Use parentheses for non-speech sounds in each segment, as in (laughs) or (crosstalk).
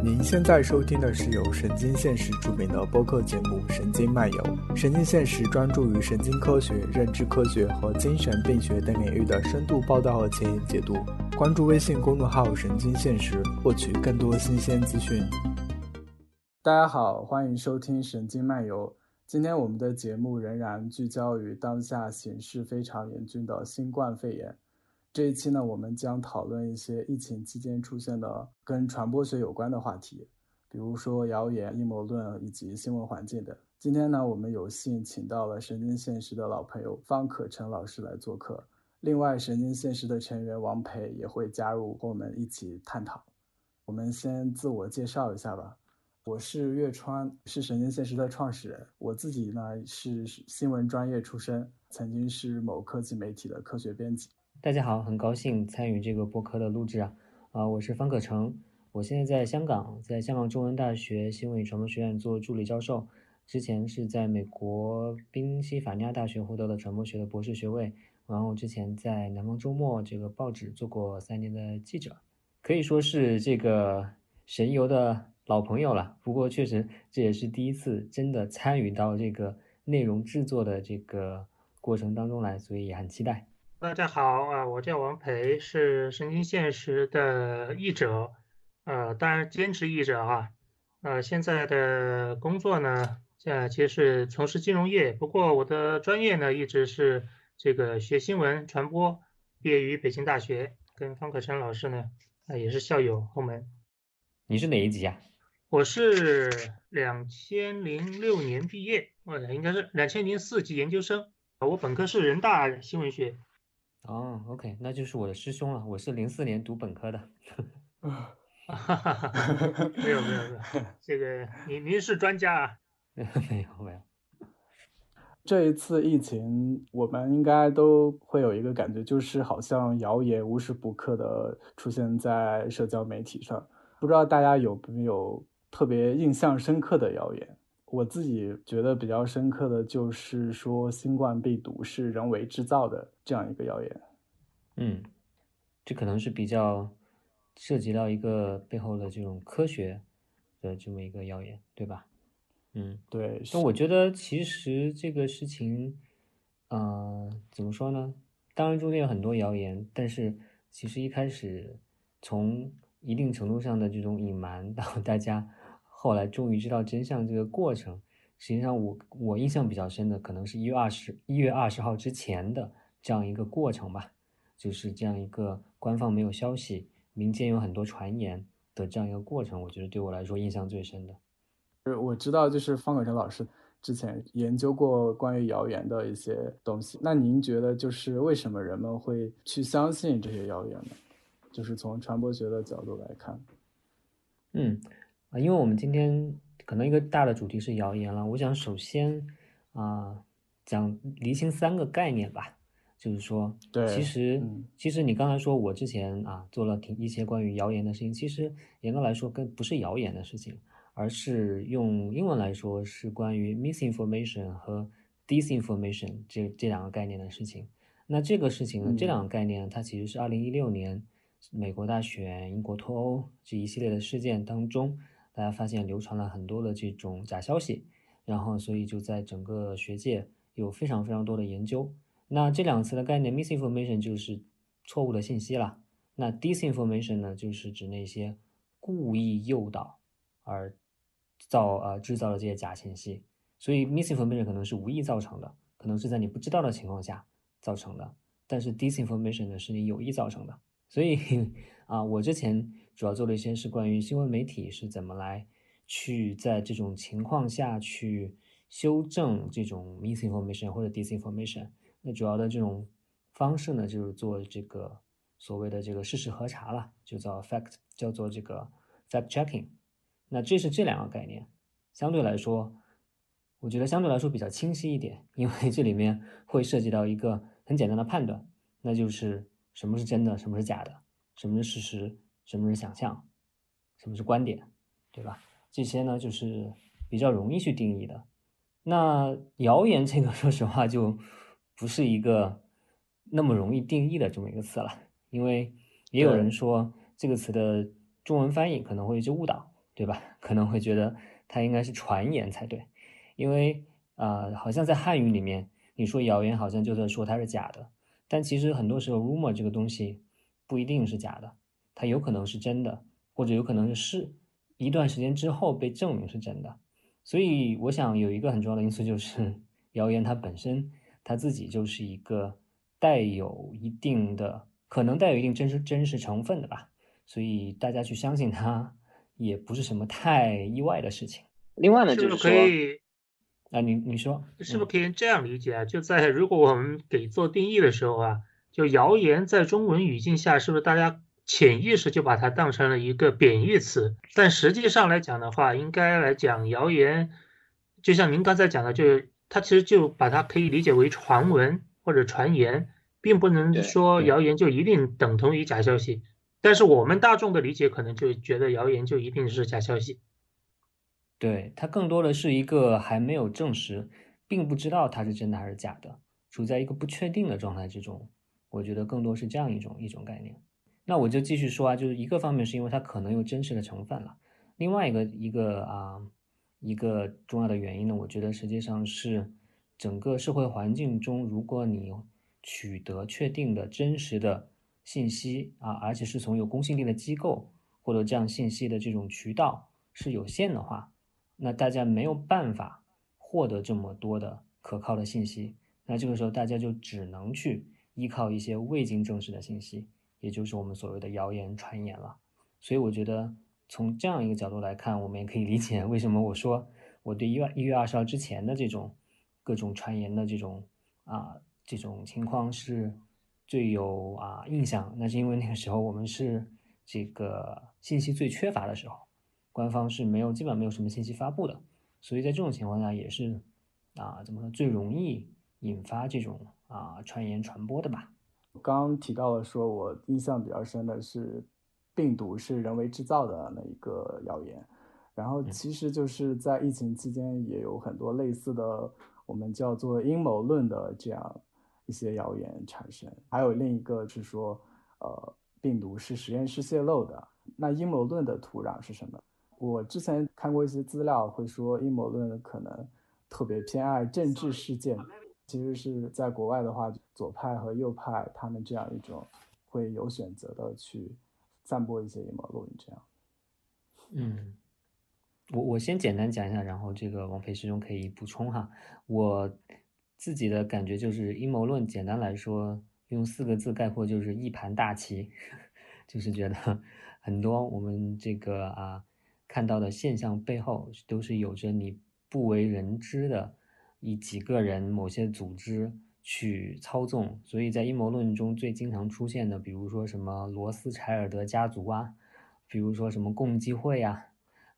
您现在收听的是由神经现实出品的播客节目《神经漫游》。神经现实专注于神经科学、认知科学和精神病学等领域的深度报道和前沿解读。关注微信公众号“神经现实”，获取更多新鲜资讯。大家好，欢迎收听《神经漫游》。今天我们的节目仍然聚焦于当下形势非常严峻的新冠肺炎。这一期呢，我们将讨论一些疫情期间出现的跟传播学有关的话题，比如说谣言、阴谋论以及新闻环境等。今天呢，我们有幸请到了神经现实的老朋友方可成老师来做客。另外，神经现实的成员王培也会加入和我们一起探讨。我们先自我介绍一下吧。我是岳川，是神经现实的创始人。我自己呢是新闻专业出身，曾经是某科技媒体的科学编辑。大家好，很高兴参与这个播客的录制啊！啊，我是方可成，我现在在香港，在香港中文大学新闻与传播学院做助理教授，之前是在美国宾夕法尼亚大学获得了传播学的博士学位，然后之前在南方周末这个报纸做过三年的记者，可以说是这个神游的老朋友了。不过确实这也是第一次真的参与到这个内容制作的这个过程当中来，所以也很期待。大家好啊，我叫王培，是神经现实的译者，呃，当然兼职译者啊，呃，现在的工作呢，呃，其实是从事金融业，不过我的专业呢，一直是这个学新闻传播，毕业于北京大学，跟方可成老师呢，啊，也是校友后门。你是哪一级啊？我是两千零六年毕业，我应该是两千零四级研究生，我本科是人大新闻学。哦，OK，那就是我的师兄了。我是零四年读本科的。(laughs) 啊，没有没有没有，这个您您是专家啊？(laughs) 没有没有。这一次疫情，我们应该都会有一个感觉，就是好像谣言无时不刻的出现在社交媒体上。不知道大家有没有特别印象深刻的谣言？我自己觉得比较深刻的就是说新冠病毒是人为制造的这样一个谣言。嗯，这可能是比较涉及到一个背后的这种科学的这么一个谣言，对吧？嗯，对。那我觉得其实这个事情，呃，怎么说呢？当然中间有很多谣言，但是其实一开始从一定程度上的这种隐瞒到大家。后来终于知道真相，这个过程，实际上我我印象比较深的，可能是一月二十一月二十号之前的这样一个过程吧，就是这样一个官方没有消息，民间有很多传言的这样一个过程，我觉得对我来说印象最深的。呃，我知道，就是方可成老师之前研究过关于谣言的一些东西，那您觉得就是为什么人们会去相信这些谣言呢？就是从传播学的角度来看，嗯。啊，因为我们今天可能一个大的主题是谣言了，我想首先啊讲厘清三个概念吧，就是说，对，其实其实你刚才说我之前啊做了挺一些关于谣言的事情，其实严格来说跟不是谣言的事情，而是用英文来说是关于 misinformation 和 disinformation 这这两个概念的事情。那这个事情呢，这两个概念它其实是二零一六年美国大选、英国脱欧这一系列的事件当中。大家发现流传了很多的这种假消息，然后所以就在整个学界有非常非常多的研究。那这两个词的概念，misinformation 就是错误的信息了。那 disinformation 呢，就是指那些故意诱导而造呃制造的这些假信息。所以 misinformation 可能是无意造成的，可能是在你不知道的情况下造成的。但是 disinformation 呢，是你有意造成的。所以 (laughs) 啊，我之前。主要做了一些是关于新闻媒体是怎么来去在这种情况下去修正这种 misinformation 或者 disinformation。那主要的这种方式呢，就是做这个所谓的这个事实核查了，就叫 fact，叫做这个 fact checking。那这是这两个概念，相对来说，我觉得相对来说比较清晰一点，因为这里面会涉及到一个很简单的判断，那就是什么是真的，什么是假的，什么是事实。什么是想象，什么是观点，对吧？这些呢，就是比较容易去定义的。那谣言这个，(laughs) 说实话，就不是一个那么容易定义的这么一个词了。因为也有人说这个词的中文翻译可能会有些误导，对吧？(laughs) 可能会觉得它应该是传言才对，因为啊，好像在汉语里面，你说谣言好像就在说它是假的，但其实很多时候 rumor 这个东西不一定是假的，它有可能是真的，或者有可能是一段时间之后被证明是真的。所以我想有一个很重要的因素就是，谣言它本身它自己就是一个带有一定的可能带有一定真实真实成分的吧，所以大家去相信它。也不是什么太意外的事情。另外呢，就是可以啊，你你说是不是可以这样理解啊？就在如果我们给做定义的时候啊，就谣言在中文语境下，是不是大家潜意识就把它当成了一个贬义词？但实际上来讲的话，应该来讲谣言，就像您刚才讲的，就是它其实就把它可以理解为传闻或者传言，并不能说谣言就一定等同于假消息。但是我们大众的理解可能就觉得谣言就一定是假消息，对它更多的是一个还没有证实，并不知道它是真的还是假的，处在一个不确定的状态之中。我觉得更多是这样一种一种概念。那我就继续说啊，就是一个方面是因为它可能有真实的成分了，另外一个一个啊一个重要的原因呢，我觉得实际上是整个社会环境中，如果你取得确定的真实的。信息啊，而且是从有公信力的机构获得这样信息的这种渠道是有限的话，那大家没有办法获得这么多的可靠的信息，那这个时候大家就只能去依靠一些未经证实的信息，也就是我们所谓的谣言传言了。所以我觉得从这样一个角度来看，我们也可以理解为什么我说我对一月一月二十号之前的这种各种传言的这种啊这种情况是。最有啊印象，那是因为那个时候我们是这个信息最缺乏的时候，官方是没有基本没有什么信息发布的，所以在这种情况下也是啊怎么说最容易引发这种啊传言传播的吧。刚刚提到了说，我印象比较深的是病毒是人为制造的那一个谣言，然后其实就是在疫情期间也有很多类似的我们叫做阴谋论的这样。一些谣言产生，还有另一个是说，呃，病毒是实验室泄露的。那阴谋论的土壤是什么？我之前看过一些资料，会说阴谋论可能特别偏爱政治事件。其实是在国外的话，左派和右派他们这样一种会有选择的去散播一些阴谋论，这样。嗯，我我先简单讲一下，然后这个王培师兄可以补充哈。我。自己的感觉就是阴谋论，简单来说，用四个字概括就是一盘大棋，(laughs) 就是觉得 (laughs) 很多我们这个啊看到的现象背后都是有着你不为人知的以几个人、某些组织去操纵。所以在阴谋论中最经常出现的，比如说什么罗斯柴尔德家族啊，比如说什么共济会啊，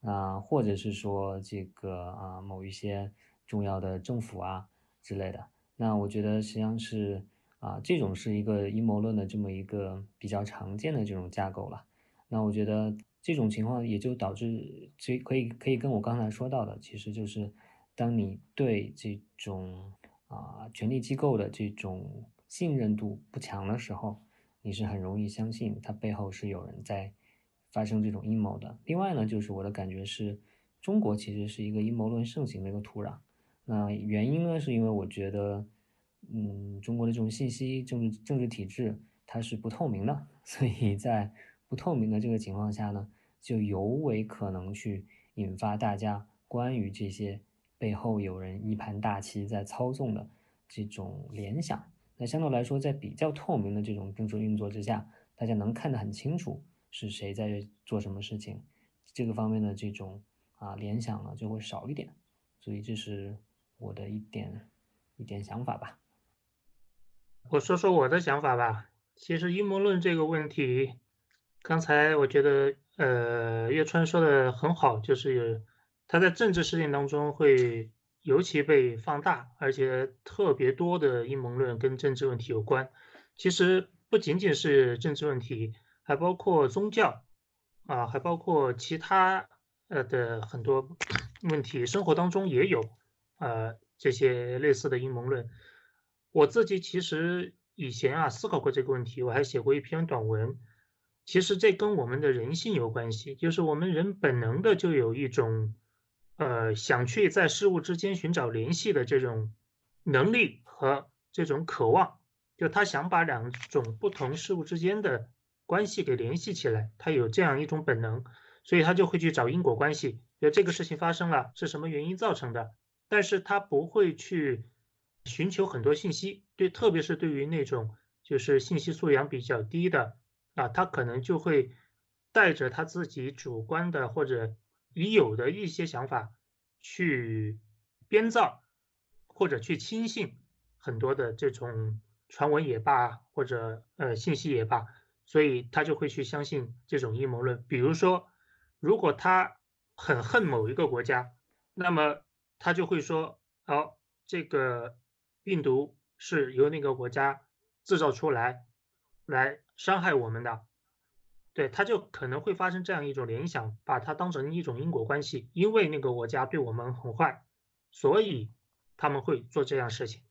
啊，或者是说这个啊某一些重要的政府啊。之类的，那我觉得实际上是啊，这种是一个阴谋论的这么一个比较常见的这种架构了。那我觉得这种情况也就导致，这可以可以跟我刚才说到的，其实就是当你对这种啊权力机构的这种信任度不强的时候，你是很容易相信它背后是有人在发生这种阴谋的。另外呢，就是我的感觉是，中国其实是一个阴谋论盛行的一个土壤。那原因呢，是因为我觉得，嗯，中国的这种信息政治政治体制它是不透明的，(laughs) 所以在不透明的这个情况下呢，就尤为可能去引发大家关于这些背后有人一盘大棋在操纵的这种联想。那相对来说，在比较透明的这种政治运作之下，大家能看得很清楚是谁在做什么事情，这个方面的这种啊联想呢就会少一点，所以这是。我的一点一点想法吧，我说说我的想法吧。其实阴谋论这个问题，刚才我觉得呃岳川说的很好，就是他在政治事件当中会尤其被放大，而且特别多的阴谋论跟政治问题有关。其实不仅仅是政治问题，还包括宗教啊，还包括其他呃的很多问题，生活当中也有。呃，这些类似的阴谋论，我自己其实以前啊思考过这个问题，我还写过一篇短文，其实这跟我们的人性有关系，就是我们人本能的就有一种，呃，想去在事物之间寻找联系的这种能力和这种渴望，就他想把两种不同事物之间的关系给联系起来，他有这样一种本能，所以他就会去找因果关系，就这个事情发生了是什么原因造成的，但是他不会去寻求很多信息，对，特别是对于那种就是信息素养比较低的。啊，他可能就会带着他自己主观的或者已有的一些想法去编造，或者去轻信很多的这种传闻也罢，或者呃信息也罢，所以他就会去相信这种阴谋论。比如说，如果他很恨某一个国家，那么他就会说，哦，这个病毒是由那个国家制造出来，来。伤害我们的，对，他就可能会发生这样一种联想，把它当成一种因果关系，因为那个国家对我们很坏，所以他们会做这样事情。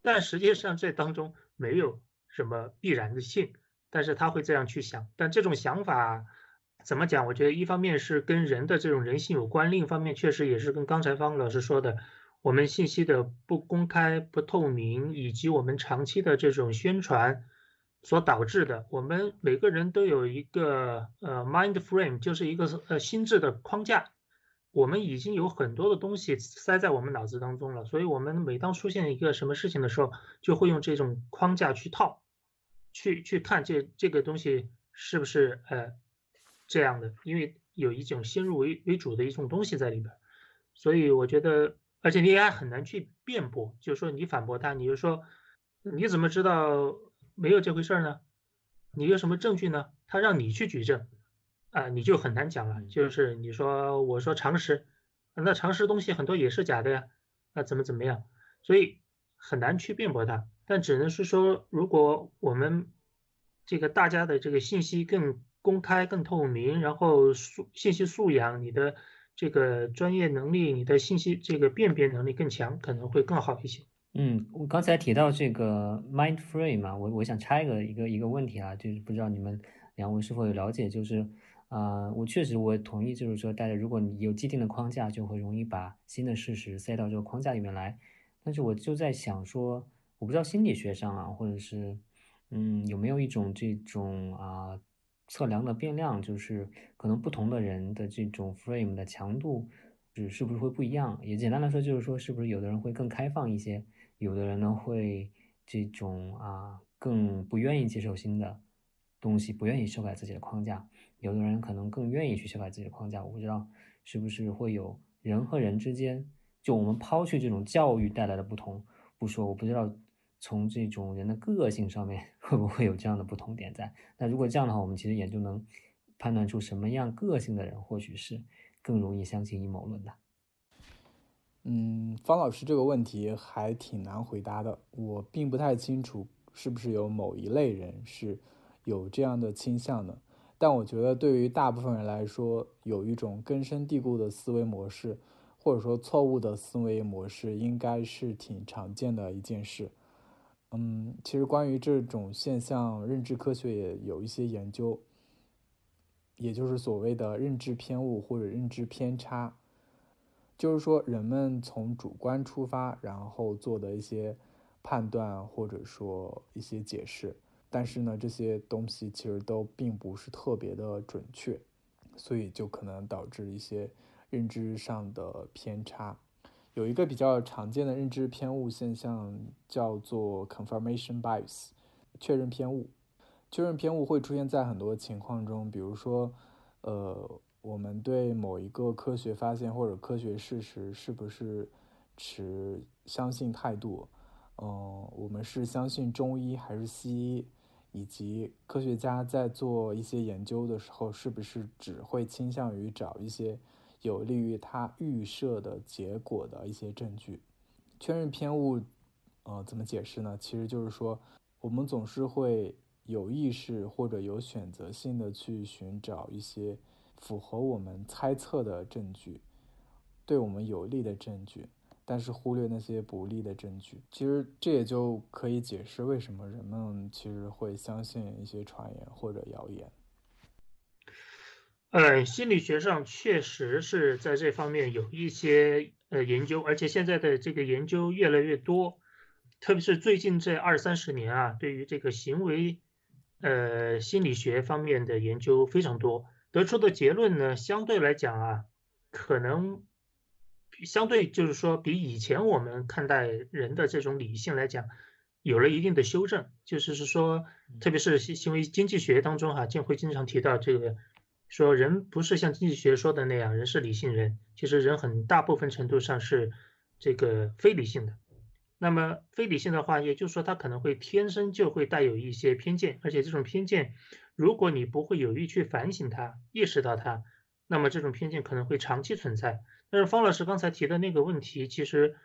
但实际上这当中没有什么必然的性，但是他会这样去想。但这种想法怎么讲？我觉得一方面是跟人的这种人性有关，另一方面确实也是跟刚才方老师说的，我们信息的不公开、不透明，以及我们长期的这种宣传。所导致的，我们每个人都有一个呃 mind frame，就是一个呃心智的框架。我们已经有很多的东西塞在我们脑子当中了，所以我们每当出现一个什么事情的时候，就会用这种框架去套，去去看这这个东西是不是呃这样的，因为有一种先入为为主的一种东西在里边，所以我觉得，而且你也很难去辩驳，就是说你反驳他，你就说你怎么知道？没有这回事儿呢，你有什么证据呢？他让你去举证，啊，你就很难讲了。就是你说，我说常识，那常识东西很多也是假的呀，那怎么怎么样？所以很难去辩驳他。但只能是说，如果我们这个大家的这个信息更公开、更透明，然后素信息素养、你的这个专业能力、你的信息这个辨别能力更强，可能会更好一些。嗯，我刚才提到这个 mind frame 嘛，我我想插一个一个一个问题啊，就是不知道你们两位是否有了解，就是啊，我确实我同意，就是说大家如果你有既定的框架，就会容易把新的事实塞到这个框架里面来。但是我就在想说，我不知道心理学上啊，或者是嗯，有没有一种这种啊测量的变量，就是可能不同的人的这种 frame 的强度是是不是会不一样？也简单来说，就是说是不是有的人会更开放一些？有的人呢会这种啊更不愿意接受新的东西，不愿意修改自己的框架。有的人可能更愿意去修改自己的框架。我不知道是不是会有人和人之间，就我们抛去这种教育带来的不同不说，我不知道从这种人的个性上面会不会有这样的不同点在。那如果这样的话，我们其实也就能判断出什么样个性的人或许是更容易相信阴谋论的。嗯，方老师这个问题还挺难回答的。我并不太清楚是不是有某一类人是有这样的倾向的。但我觉得对于大部分人来说，有一种根深蒂固的思维模式，或者说错误的思维模式，应该是挺常见的一件事。嗯，其实关于这种现象，认知科学也有一些研究，也就是所谓的认知偏误或者认知偏差。就是说，人们从主观出发，然后做的一些判断，或者说一些解释，但是呢，这些东西其实都并不是特别的准确，所以就可能导致一些认知上的偏差。有一个比较常见的认知偏误现象叫做 confirmation bias，确认偏误。确认偏误会出现在很多情况中，比如说，呃。我们对某一个科学发现或者科学事实是不是持相信态度？嗯，我们是相信中医还是西医？以及科学家在做一些研究的时候，是不是只会倾向于找一些有利于他预设的结果的一些证据？确认偏误，呃，怎么解释呢？其实就是说，我们总是会有意识或者有选择性的去寻找一些。符合我们猜测的证据，对我们有利的证据，但是忽略那些不利的证据。其实这也就可以解释为什么人们其实会相信一些传言或者谣言。呃，心理学上确实是在这方面有一些呃研究，而且现在的这个研究越来越多，特别是最近这二三十年啊，对于这个行为呃心理学方面的研究非常多，得出的结论呢，相对来讲啊，可能相对就是说比以前我们看待人的这种理性来讲。有了一定的修正，就是是说，特别是行为经济学当中哈，建辉经常提到这个，说人不是像经济学说的那样，人是理性人，其实人很大部分程度上是这个非理性的。那么非理性的话，也就是说他可能会天生就会带有一些偏见，而且这种偏见，如果你不会有意去反省它、意识到它，那么这种偏见可能会长期存在。但是方老师刚才提的那个问题，其实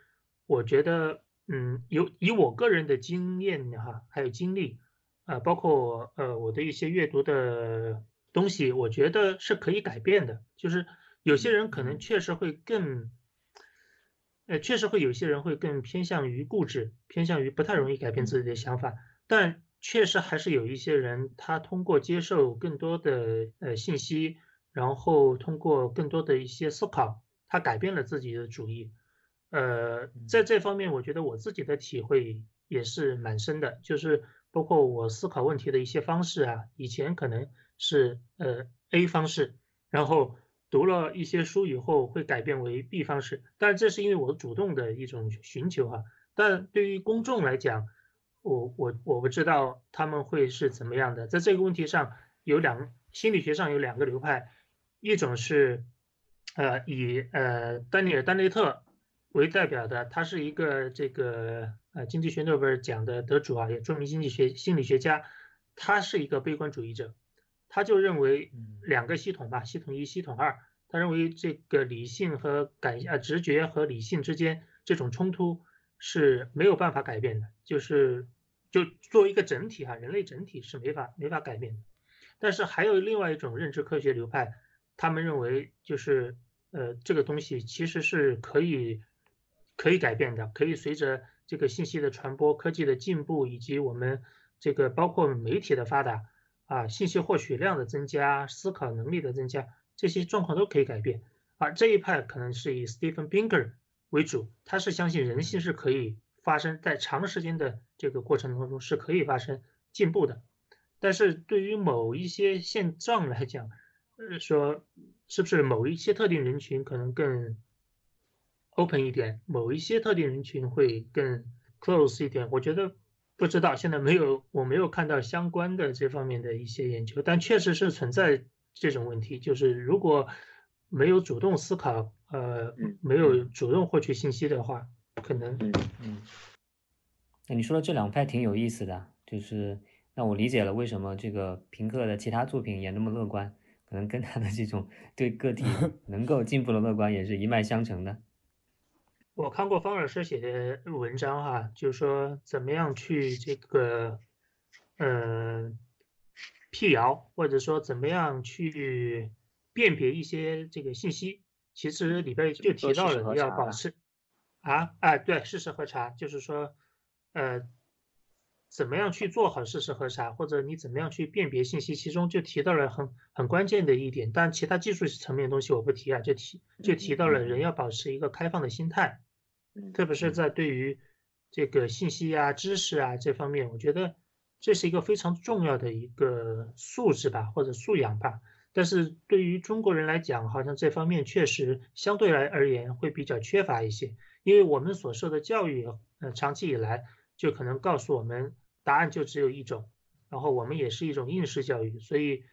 我觉得。嗯，有以我个人的经验哈，还有经历，呃，包括呃我的一些阅读的东西，我觉得是可以改变的。就是有些人可能确实会更，呃，确实会有些人会更偏向于固执，偏向于不太容易改变自己的想法。但确实还是有一些人，他通过接受更多的呃信息，然后通过更多的一些思考，他改变了自己的主意。呃，在这方面，我觉得我自己的体会也是蛮深的，就是包括我思考问题的一些方式啊，以前可能是呃 A 方式，然后读了一些书以后会改变为 B 方式，但这是因为我主动的一种寻求啊。但对于公众来讲，我我我不知道他们会是怎么样的。在这个问题上，有两心理学上有两个流派，一种是呃以呃丹尼尔丹内特。为代表的，他是一个这个呃经济学诺贝尔奖的得主啊，也著名经济学心理学家。他是一个悲观主义者，他就认为两个系统吧，系统一、系统二。他认为这个理性和感啊直觉和理性之间这种冲突是没有办法改变的，就是就作为一个整体哈，人类整体是没法没法改变的。但是还有另外一种认知科学流派，他们认为就是呃这个东西其实是可以。可以改变的，可以随着这个信息的传播、科技的进步，以及我们这个包括媒体的发达啊，信息获取量的增加、思考能力的增加，这些状况都可以改变。而这一派可能是以 Stephen Binger 为主，他是相信人性是可以发生在长时间的这个过程当中是可以发生进步的。但是对于某一些现状来讲，呃，说是不是某一些特定人群可能更？open 一点，某一些特定人群会更 close 一点。我觉得不知道，现在没有，我没有看到相关的这方面的一些研究，但确实是存在这种问题。就是如果没有主动思考，呃，没有主动获取信息的话，可能，嗯，那你说的这两派挺有意思的，就是让我理解了为什么这个平克的其他作品也那么乐观，可能跟他的这种对个体 (laughs) 能够进步的乐观也是一脉相承的。(laughs) 我看过方老师写的文章哈，就是说怎么样去这个，嗯，辟谣，或者说怎么样去辨别一些这个信息。其实里边就提到了要保持，啊，哎，对，事实核查，就是说，呃，怎么样去做好事实核查，或者你怎么样去辨别信息，其中就提到了很很关键的一点。但其他技术层面的东西我不提啊，就提就提到了人要保持一个开放的心态。特别是在对于这个信息啊、知识啊这方面，我觉得这是一个非常重要的一个素质吧，或者素养吧。但是对于中国人来讲，好像这方面确实相对来而言会比较缺乏一些，因为我们所受的教育，呃，长期以来就可能告诉我们答案就只有一种，然后我们也是一种应试教育，所以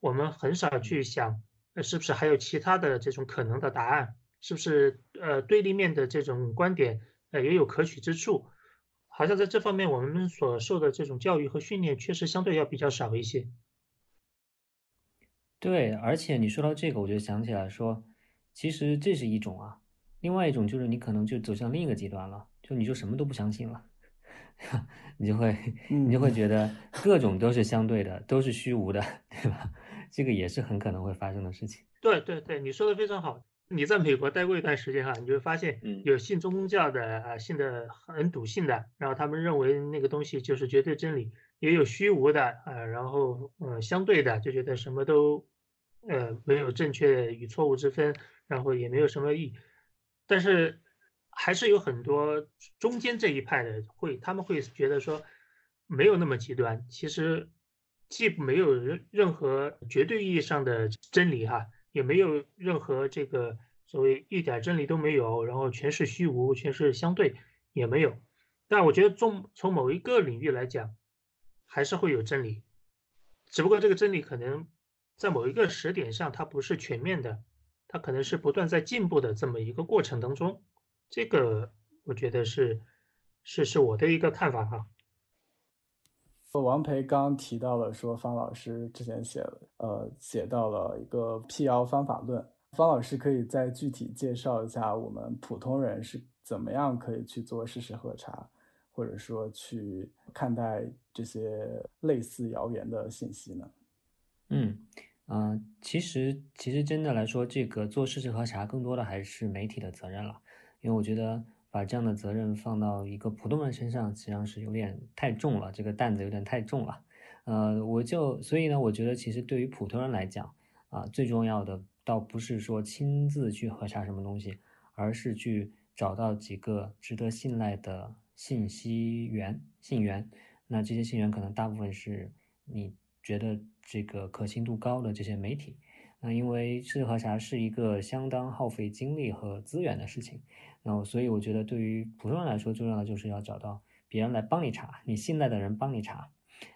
我们很少去想，呃，是不是还有其他的这种可能的答案。是不是呃对立面的这种观点呃也有可取之处？好像在这方面我们所受的这种教育和训练确实相对要比较少一些。对，而且你说到这个，我就想起来说，其实这是一种啊，另外一种就是你可能就走向另一个极端了，就你就什么都不相信了，(laughs) 你就会你就会觉得各种都是相对的，都是虚无的，对吧？这个也是很可能会发生的事情。对对对，你说的非常好。你在美国待过一段时间哈，你就会发现，有信宗教的啊，信的很笃信的，然后他们认为那个东西就是绝对真理，也有虚无的啊，然后呃相对的就觉得什么都呃没有正确与错误之分，然后也没有什么意，但是还是有很多中间这一派的会，他们会觉得说没有那么极端，其实既没有任任何绝对意义上的真理哈，也没有任何这个所谓一点真理都没有，然后全是虚无，全是相对也没有。但我觉得从从某一个领域来讲，还是会有真理，只不过这个真理可能在某一个时点上，它不是全面的，它可能是不断在进步的这么一个过程当中。这个我觉得是是是我的一个看法哈。王培刚提到了说，方老师之前写了呃写到了一个辟谣方法论，方老师可以再具体介绍一下我们普通人是怎么样可以去做事实核查。或者说去看待这些类似谣言的信息呢？嗯嗯，其实其实真的来说，这个做事实核查更多的还是媒体的责任了，因为我觉得把这样的责任放到一个普通人身上，实际上是有点太重了，这个担子有点太重了。呃，我就所以呢，我觉得其实对于普通人来讲啊，最重要的倒不是说亲自去核查什么东西，而是去找到几个值得信赖的。信息源、信源，那这些信源可能大部分是你觉得这个可信度高的这些媒体。那因为事实核查是一个相当耗费精力和资源的事情，那所以我觉得对于普通人来说，重要的就是要找到别人来帮你查，你信赖的人帮你查。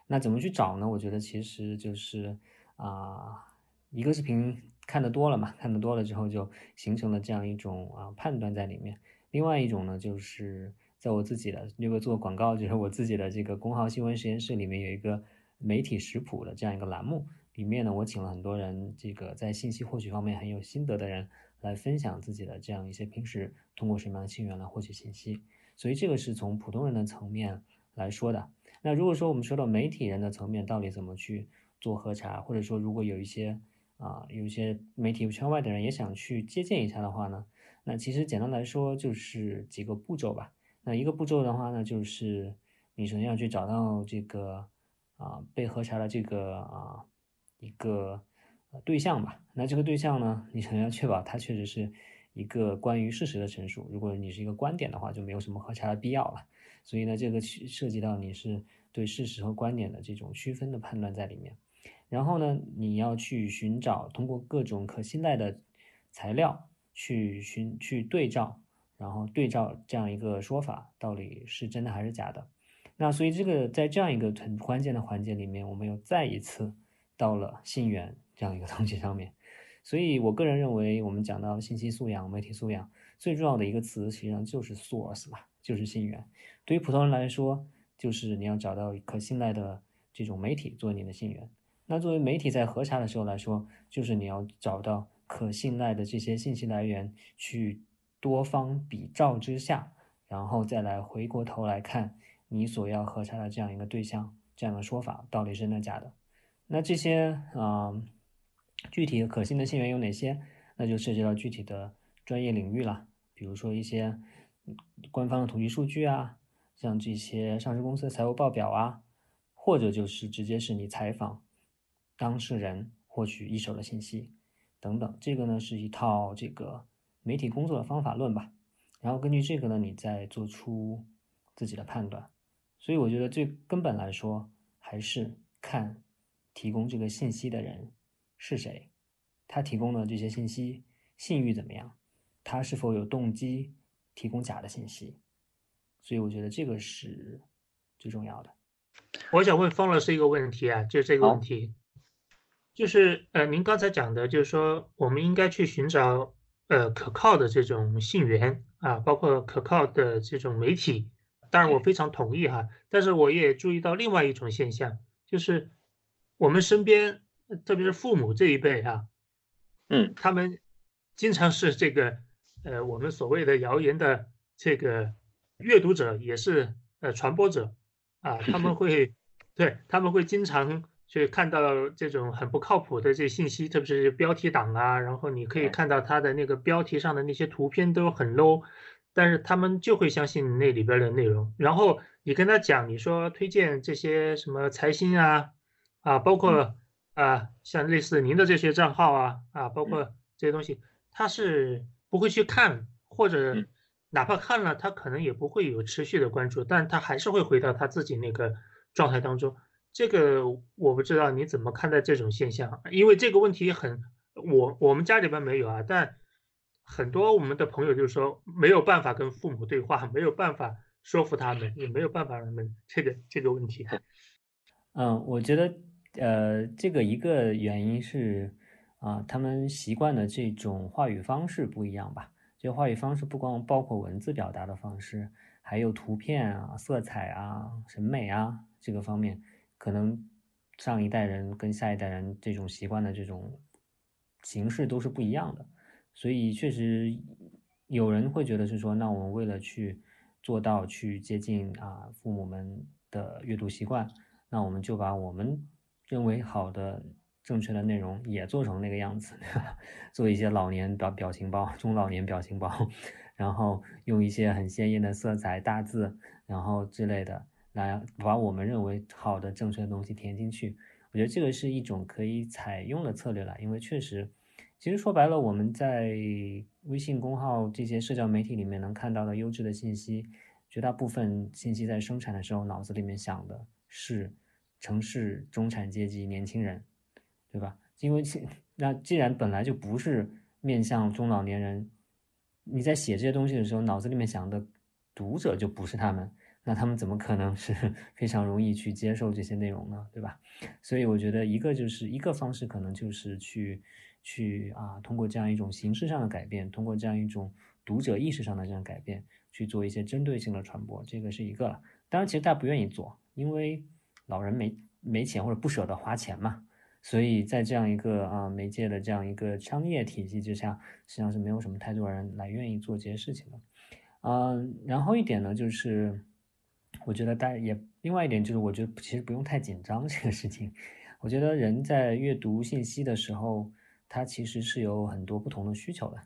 那怎么去找呢？我觉得其实就是啊，一个视频看得多了嘛，看得多了之后就形成了这样一种啊判断在里面。另外一种呢，就是。在我自己的那个做广告，就是我自己的这个公号新闻实验室里面有一个媒体食谱的这样一个栏目，里面呢我请了很多人，这个在信息获取方面很有心得的人来分享自己的这样一些平时通过什么样的信源来获取信息，所以这个是从普通人的层面来说的。那如果说我们说到媒体人的层面，到底怎么去做核查，或者说如果有一些啊有一些媒体圈外的人也想去借鉴一下的话呢，那其实简单来说就是几个步骤吧。那一个步骤的话呢，就是你首先要去找到这个啊被核查的这个啊一个对象吧。那这个对象呢，你首先要确保它确实是一个关于事实的陈述。如果你是一个观点的话，就没有什么核查的必要了。所以呢，这个涉及到你是对事实和观点的这种区分的判断在里面。然后呢，你要去寻找通过各种可信赖的材料去寻去对照。然后对照这样一个说法，到底是真的还是假的？那所以这个在这样一个很关键的环节里面，我们又再一次到了信源这样一个东西上面。所以我个人认为，我们讲到信息素养、媒体素养，最重要的一个词实际上就是 source 嘛，就是信源。对于普通人来说，就是你要找到可信赖的这种媒体作为你的信源。那作为媒体在核查的时候来说，就是你要找到可信赖的这些信息来源去。多方比照之下，然后再来回过头来看你所要核查的这样一个对象，这样的说法到底是真的假的？那这些啊，具体可信的信源有哪些？那就涉及到具体的专业领域了，比如说一些官方的统计数据啊，像这些上市公司的财务报表啊，或者就是直接是你采访当事人获取一手的信息等等。这个呢是一套这个。媒体工作的方法论吧，然后根据这个呢，你再做出自己的判断。所以我觉得最根本来说，还是看提供这个信息的人是谁，他提供的这些信息信誉怎么样，他是否有动机提供假的信息。所以我觉得这个是最重要的。我想问方老师一个问题啊，就这个问题，就是呃，您刚才讲的，就是说我们应该去寻找。呃，可靠的这种信源啊，包括可靠的这种媒体，当然我非常同意哈。但是我也注意到另外一种现象，就是我们身边，特别是父母这一辈啊，嗯，他们经常是这个呃，我们所谓的谣言的这个阅读者，也是呃传播者啊，他们 (laughs) 会对他们会经常。去看到这种很不靠谱的这信息，特别是标题党啊，然后你可以看到他的那个标题上的那些图片都很 low，但是他们就会相信那里边的内容。然后你跟他讲，你说推荐这些什么财新啊，啊，包括啊，像类似您的这些账号啊啊，包括这些东西，他是不会去看，或者哪怕看了，他可能也不会有持续的关注，但他还是会回到他自己那个状态当中。这个我不知道你怎么看待这种现象，因为这个问题很，我我们家里边没有啊，但很多我们的朋友就是说没有办法跟父母对话，没有办法说服他们，也没有办法让他们这个这个问题。(laughs) 嗯，我觉得。呃，这个一个原因是啊，他们习惯的这种话语方式不一样吧？这话语方式不光包括文字表达的方式，还有图片啊、色彩啊、审美啊这个方面，可能上一代人跟下一代人这种习惯的这种形式都是不一样的。所以确实有人会觉得是说，那我们为了去做到去接近啊父母们的阅读习惯，那我们就把我们。认为好的、正确的内容也做成那个样子，(laughs) 做一些老年表表情包、中老年表情包，(laughs) 然后用一些很鲜艳的色彩、大字，然后之类的来把我们认为好的、正确的东西填进去。我觉得这个是一种可以采用的策略了，因为确实，其实说白了，我们在微信公号这些社交媒体里面能看到的优质的信息，绝大部分信息在生产的时候脑子里面想的是。城市中产阶级年轻人，对吧？因为那既然本来就不是面向中老年人，你在写这些东西的时候，脑子里面想的读者就不是他们，那他们怎么可能是 (laughs) 非常容易去接受这些内容呢？对吧？所以我觉得一个就是一个方式，可能就是去去啊，通过这样一种形式上的改变，通过这样一种读者意识上的这样改变，去做一些针对性的传播，这个是一个了。当然，其实大家不愿意做，因为。老人没没钱或者不舍得花钱嘛，所以在这样一个啊媒介的这样一个商业体系之下，实际上是没有什么太多人来愿意做这些事情的。嗯，然后一点呢，就是我觉得大家也另外一点就是，我觉得其实不用太紧张这个事情。我觉得人在阅读信息的时候，他其实是有很多不同的需求的。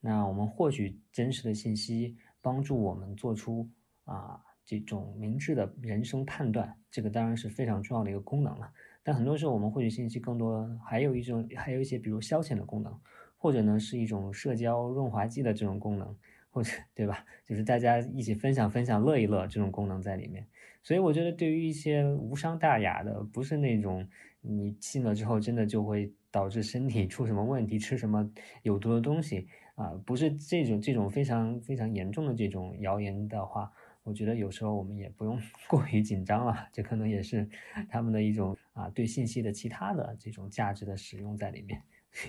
那我们获取真实的信息，帮助我们做出啊。这种明智的人生判断，这个当然是非常重要的一个功能了。但很多时候我们获取信息更多，还有一种，还有一些比如消遣的功能，或者呢是一种社交润滑剂的这种功能，或者对吧？就是大家一起分享分享，乐一乐这种功能在里面。所以我觉得对于一些无伤大雅的，不是那种你信了之后真的就会导致身体出什么问题，吃什么有毒的东西啊，不是这种这种非常非常严重的这种谣言的话。我觉得有时候我们也不用 (laughs) 过于紧张了，这可能也是他们的一种啊对信息的其他的这种价值的使用在里面。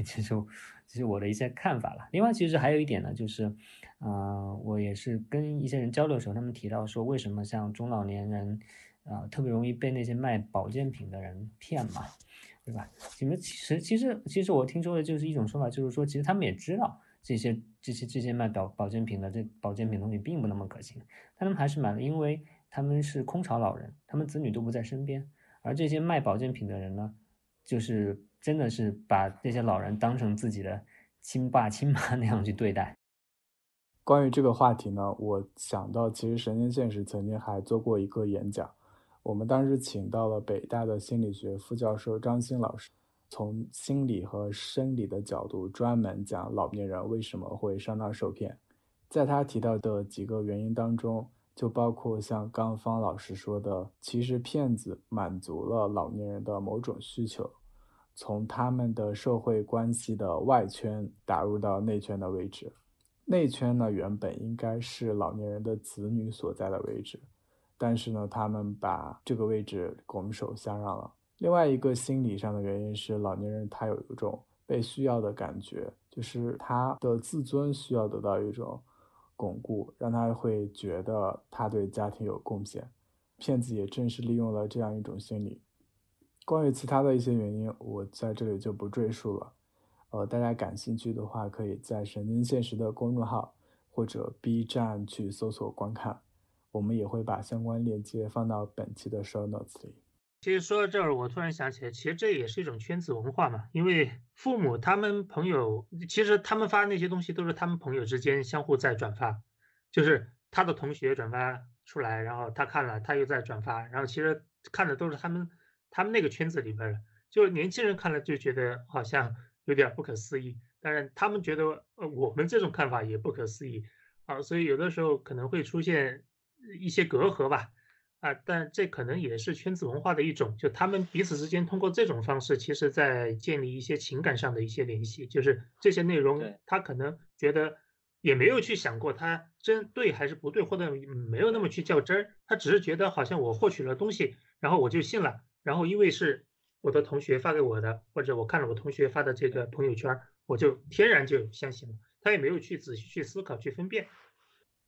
这是这是我的一些看法了。另外，其实还有一点呢，就是，呃，我也是跟一些人交流的时候，他们提到说，为什么像中老年人啊特别容易被那些卖保健品的人骗嘛，对吧？你们其实其实其实我听说的就是一种说法，就是说其实他们也知道。这些这些这些卖保保健品的这保健品东西并不那么可信，但他们还是买了，因为他们是空巢老人，他们子女都不在身边，而这些卖保健品的人呢，就是真的是把这些老人当成自己的亲爸亲妈那样去对待。关于这个话题呢，我想到其实神经现实曾经还做过一个演讲，我们当时请到了北大的心理学副教授张欣老师。从心理和生理的角度专门讲老年人为什么会上当受骗，在他提到的几个原因当中，就包括像刚方老师说的，其实骗子满足了老年人的某种需求，从他们的社会关系的外圈打入到内圈的位置，内圈呢原本应该是老年人的子女所在的位置，但是呢，他们把这个位置拱手相让了。另外一个心理上的原因是，老年人他有一种被需要的感觉，就是他的自尊需要得到一种巩固，让他会觉得他对家庭有贡献。骗子也正是利用了这样一种心理。关于其他的一些原因，我在这里就不赘述了。呃，大家感兴趣的话，可以在神经现实的公众号或者 B 站去搜索观看，我们也会把相关链接放到本期的 show notes 里。其实说到这儿，我突然想起来，其实这也是一种圈子文化嘛。因为父母他们朋友，其实他们发那些东西都是他们朋友之间相互在转发，就是他的同学转发出来，然后他看了，他又在转发，然后其实看的都是他们他们那个圈子里边的。就年轻人看了就觉得好像有点不可思议，当然他们觉得呃我们这种看法也不可思议啊，所以有的时候可能会出现一些隔阂吧。啊，但这可能也是圈子文化的一种，就他们彼此之间通过这种方式，其实在建立一些情感上的一些联系。就是这些内容，他可能觉得也没有去想过他真对还是不对，或者没有那么去较真儿。他只是觉得好像我获取了东西，然后我就信了。然后因为是我的同学发给我的，或者我看了我同学发的这个朋友圈，我就天然就相信了。他也没有去仔细去思考、去分辨。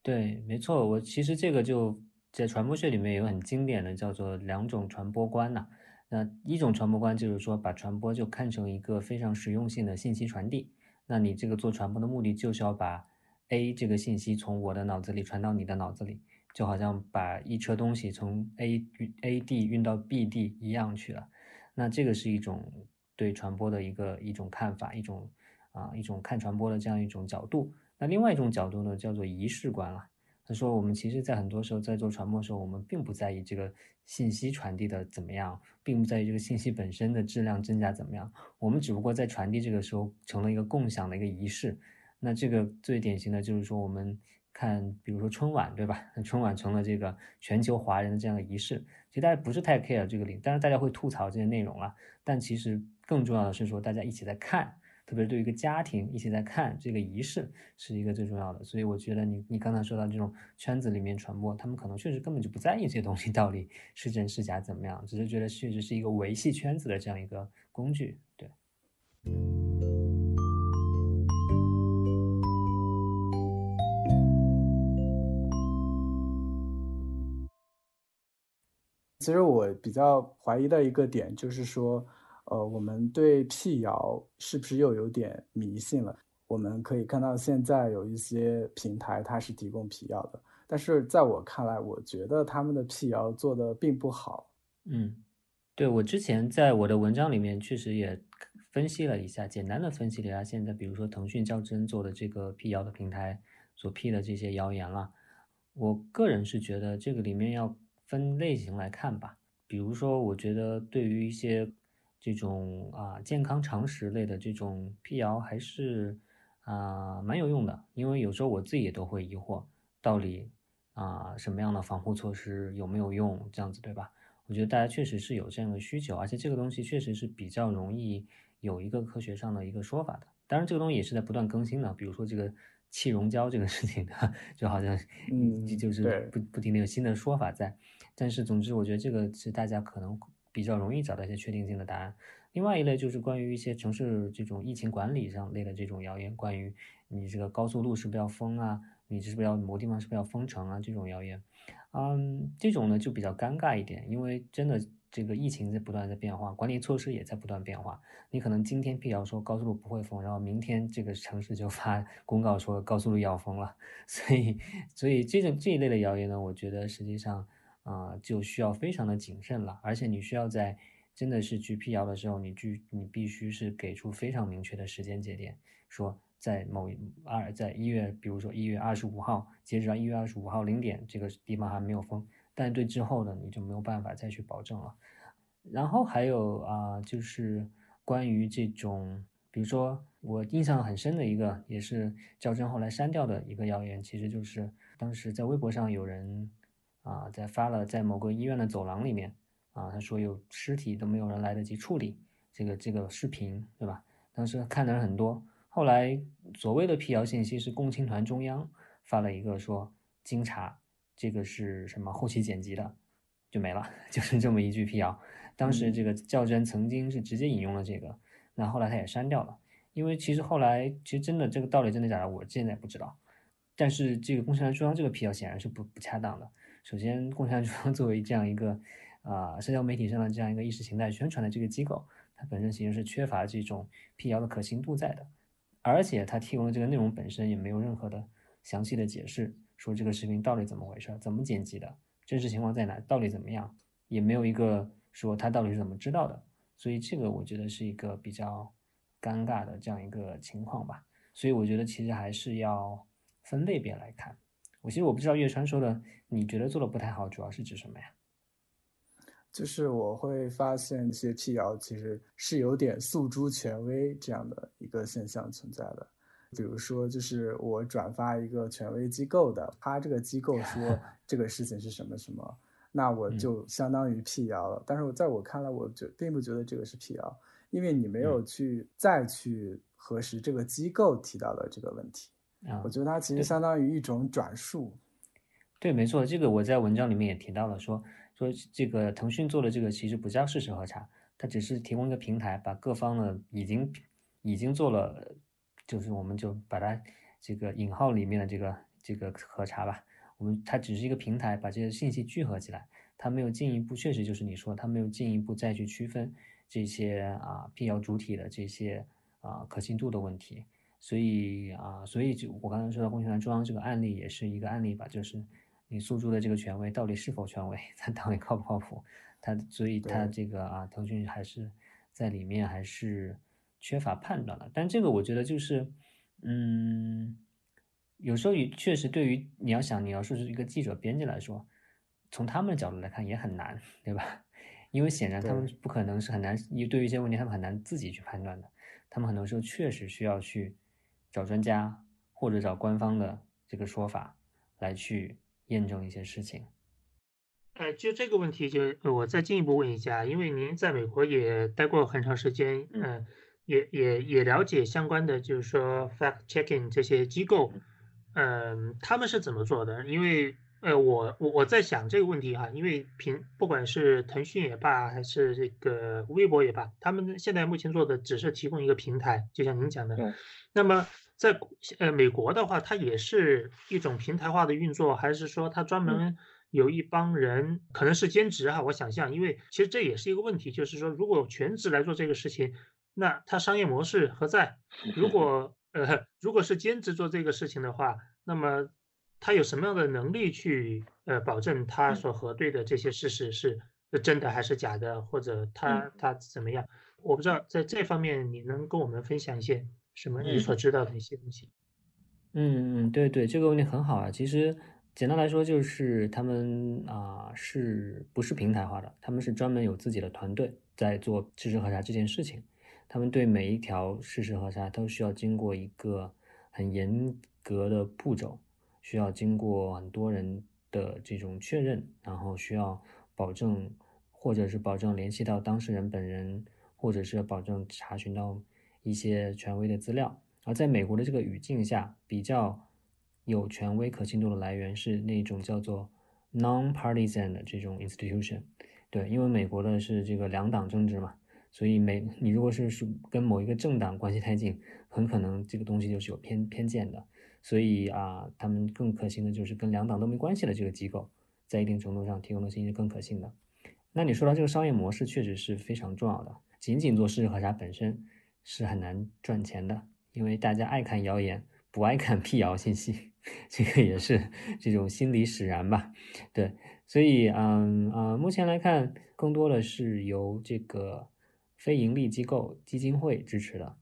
对，没错，我其实这个就。在传播学里面有很经典的叫做两种传播观呐，那一种传播观就是说把传播就看成一个非常实用性的信息传递，那你这个做传播的目的就是要把 A 这个信息从我的脑子里传到你的脑子里，就好像把一车东西从 A A 地运到 B 地一样去了，那这个是一种对传播的一个一种看法，一种啊一种看传播的这样一种角度。那另外一种角度呢叫做仪式观了。他说：“我们其实，在很多时候在做传播的时候，我们并不在意这个信息传递的怎么样，并不在意这个信息本身的质量真假怎么样。我们只不过在传递这个时候成了一个共享的一个仪式。那这个最典型的就是说，我们看，比如说春晚，对吧？那 (laughs) 春晚成了这个全球华人的这样的仪式。其实大家不是太 care 这个领，当然大家会吐槽这些内容了。但其实更重要的是说，大家一起在看。”特别是对于一个家庭一起在看这个仪式，是一个最重要的。所以我觉得你你刚才说到这种圈子里面传播，他们可能确实根本就不在意这些东西到底是真是假怎么样，只是觉得确实是一个维系圈子的这样一个工具。对。其实我比较怀疑的一个点就是说。呃，我们对辟谣是不是又有点迷信了？我们可以看到现在有一些平台，它是提供辟谣的，但是在我看来，我觉得他们的辟谣做的并不好。嗯，对我之前在我的文章里面确实也分析了一下，简单的分析了一下现在，比如说腾讯较真做的这个辟谣的平台所辟的这些谣言了。我个人是觉得这个里面要分类型来看吧，比如说，我觉得对于一些这种啊健康常识类的这种辟谣还是啊蛮有用的，因为有时候我自己也都会疑惑，到底啊什么样的防护措施有没有用，这样子对吧？我觉得大家确实是有这样的需求，而且这个东西确实是比较容易有一个科学上的一个说法的。当然，这个东西也是在不断更新的，比如说这个气溶胶这个事情，(laughs) 就好像嗯就是不不停的有新的说法在。但是总之，我觉得这个是大家可能。比较容易找到一些确定性的答案。另外一类就是关于一些城市这种疫情管理上类的这种谣言，关于你这个高速路是不是要封啊？你是不是要某地方是不是要封城啊？这种谣言，嗯，这种呢就比较尴尬一点，因为真的这个疫情在不断在变化，管理措施也在不断变化。你可能今天辟谣说高速路不会封，然后明天这个城市就发公告说高速路要封了。(laughs) 所以，所以这种这一类的谣言呢，我觉得实际上。啊，就需要非常的谨慎了，而且你需要在真的是去辟谣的时候，你去你必须是给出非常明确的时间节点，说在某二在一月，比如说一月二十五号，截止到一月二十五号零点，这个地方还没有封，但对之后的你就没有办法再去保证了。然后还有啊，就是关于这种，比如说我印象很深的一个，也是较真后来删掉的一个谣言，其实就是当时在微博上有人。啊，在发了在某个医院的走廊里面，啊，他说有尸体都没有人来得及处理，这个这个视频，对吧？当时看的人很多。后来所谓的辟谣信息是共青团中央发了一个说，经查，这个是什么后期剪辑的，就没了，(laughs) 就是这么一句辟谣。当时这个较真曾经是直接引用了这个，那后来他也删掉了，因为其实后来其实真的这个道理真的假的，我现在不知道。但是这个共青团中央这个辟谣显然是不不恰当的。首先，共产党 (laughs) 作为这样一个啊社交媒体上的这样一个意识形态宣传的这个机构，它本身其实是缺乏这种辟谣的可信度在的，而且它提供的这个内容本身也没有任何的详细的解释，说这个视频到底怎么回事，怎么剪辑的，真实情况在哪，到底怎么样，也没有一个说他到底是怎么知道的，所以这个我觉得是一个比较尴尬的这样一个情况吧。所以我觉得其实还是要分类别来看。我其实我不知道月川说的，你觉得做的不太好，主要是指什么呀？就是我会发现一些辟谣其实是有点诉诸权威这样的一个现象存在的。比如说，就是我转发一个权威机构的，他这个机构说 (laughs) 这个事情是什么什么，那我就相当于辟谣了。但是我在我看来，我觉并不觉得这个是辟谣，因为你没有去再去核实这个机构提到的这个问题。啊，我觉得它其实相当于一种转述。对，没错，这个我在文章里面也提到了，说说这个腾讯做的这个其实不叫事实核查，它只是提供一个平台，把各方呢已经已经做了，就是我们就把它这个引号里面的这个这个核查吧，我们它只是一个平台，把这些信息聚合起来，它没有进一步，确实就是你说，它没有进一步再去区分这些啊辟谣主体的这些啊可信度的问题，所以啊，所以就我刚才说到共青团中央这个案例也是一个案例吧，就是。你诉诸的这个权威到底是否权威？(laughs) 它到底靠不靠谱？它所以它这个啊，腾讯还是在里面还是缺乏判断的。但这个我觉得就是，嗯，有时候也确实对于你要想你要说是一个记者编辑来说，从他们的角度来看也很难，对吧？(laughs) 因为显然他们不可能是很难，因对于一些问题他们很难自己去判断的。他们很多时候确实需要去找专家或者找官方的这个说法来去。验证一些事情，呃，就这个问题，就我再进一步问一下，因为您在美国也待过很长时间，嗯，也也也了解相关的，就是说 fact checking 这些机构，嗯，他们是怎么做的？因为，呃，我我我在想这个问题哈，因为平不管是腾讯也罢，还是这个微博也罢，他们现在目前做的只是提供一个平台，就像您讲的，那么。在呃美国的话，它也是一种平台化的运作，还是说它专门有一帮人，可能是兼职哈？我想象，因为其实这也是一个问题，就是说如果全职来做这个事情，那它商业模式何在？如 (laughs) 果呃如果是兼职做这个事情的话，那么他有什么样的能力去呃保证他所核对的这些事实是真的还是假的，或者他他怎么样？我不知道在这方面你能跟我们分享一些。什么你所知道的一些东西？嗯嗯，对对，这个问题很好啊。其实简单来说，就是他们啊，是不是平台化的？他们是专门有自己的团队在做事实核查这件事情。他们对每一条事实核查都需要经过一个很严格的步骤，需要经过很多人的这种确认，然后需要保证，或者是保证联系到当事人本人，或者是保证查询到。一些权威的资料，而在美国的这个语境下，比较有权威可信度的来源是那种叫做 non-partisan 的这种 institution。对，因为美国的是这个两党政治嘛，所以美你如果是是跟某一个政党关系太近，很可能这个东西就是有偏偏见的。所以啊，他们更可信的就是跟两党都没关系的这个机构，在一定程度上提供的信息是更可信的。那你说到这个商业模式，确实是非常重要的。仅仅做事实核查本身。是很难赚钱的，因为大家爱看谣言，不爱看辟谣信息，(laughs) 这个也是这种心理使然吧。对，所以嗯啊，目前来看，更多的是由这个非盈利机构基金会支持的。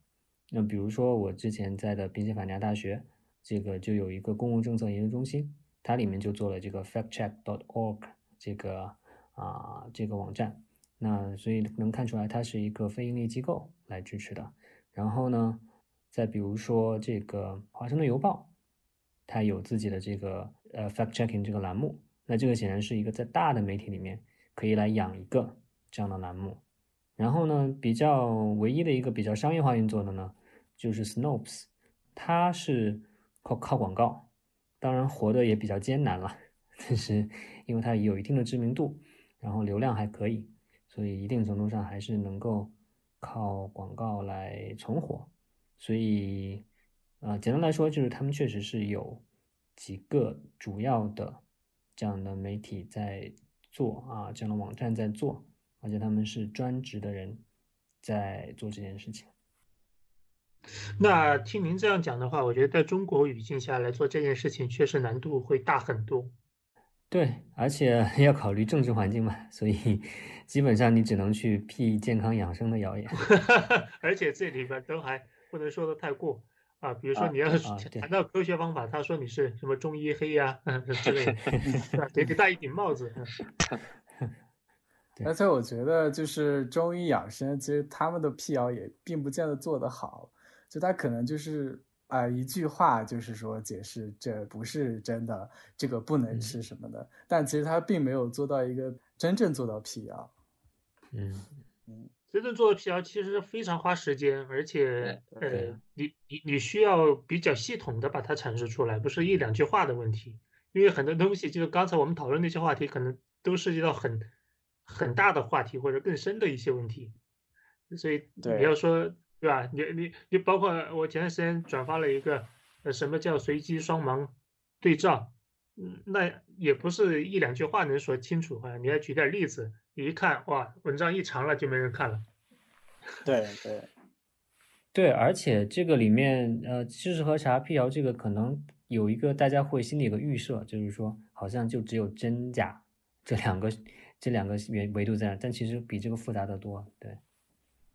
那比如说我之前在的宾夕法尼亚大学，这个就有一个公共政策研究中心，它里面就做了这个 factcheck.org 这个啊这个网站。那所以能看出来，它是一个非盈利机构来支持的。然后呢，再比如说这个《华盛顿邮报》，它有自己的这个呃 fact checking 这个栏目。那这个显然是一个在大的媒体里面可以来养一个这样的栏目。然后呢，比较唯一的一个比较商业化运作的呢，就是 Snopes，它是靠靠广告，当然活得也比较艰难了，(laughs) 但是因为它有一定的知名度，然后流量还可以。所以一定程度上还是能够靠广告来存活，所以，呃，简单来说就是他们确实是有几个主要的这样的媒体在做啊，这样的网站在做，而且他们是专职的人在做这件事情。那听您这样讲的话，我觉得在中国语境下来做这件事情，确实难度会大很多。对，而且 (laughs) 要考虑政治环境嘛，所以 (laughs) 基本上你只能去辟健康养生的谣言。(laughs) 而且这里边都还不能说的太过啊，比如说你要谈到科学方法，他说你是什么中医黑呀之类的，得给戴一顶帽子。而且我觉得就是中医养生，其实他们的辟谣也并不见得做得好，就他可能就是啊一句话就是说解释这不是真的，这个不能吃什么的，但其实他并没有做到一个真正做到辟谣。嗯。嗯，真正做到辟谣其实非常花时间，而且呃，你你你需要比较系统的把它阐述出来，不是一两句话的问题。因为很多东西就是刚才我们讨论那些话题，可能都涉及到很很大的话题或者更深的一些问题，所以你要说对吧？你你你包括我前段时间转发了一个呃什么叫随机双盲对照，嗯，那也不是一两句话能说清楚啊，你要举点例子，你一看哇，文章一长了就没人看了。(laughs) 对对对，而且这个里面呃，知识核查辟谣这个可能。有一个大家会心里有个预设，就是说好像就只有真假这两个这两个维维度在，但其实比这个复杂的多。对，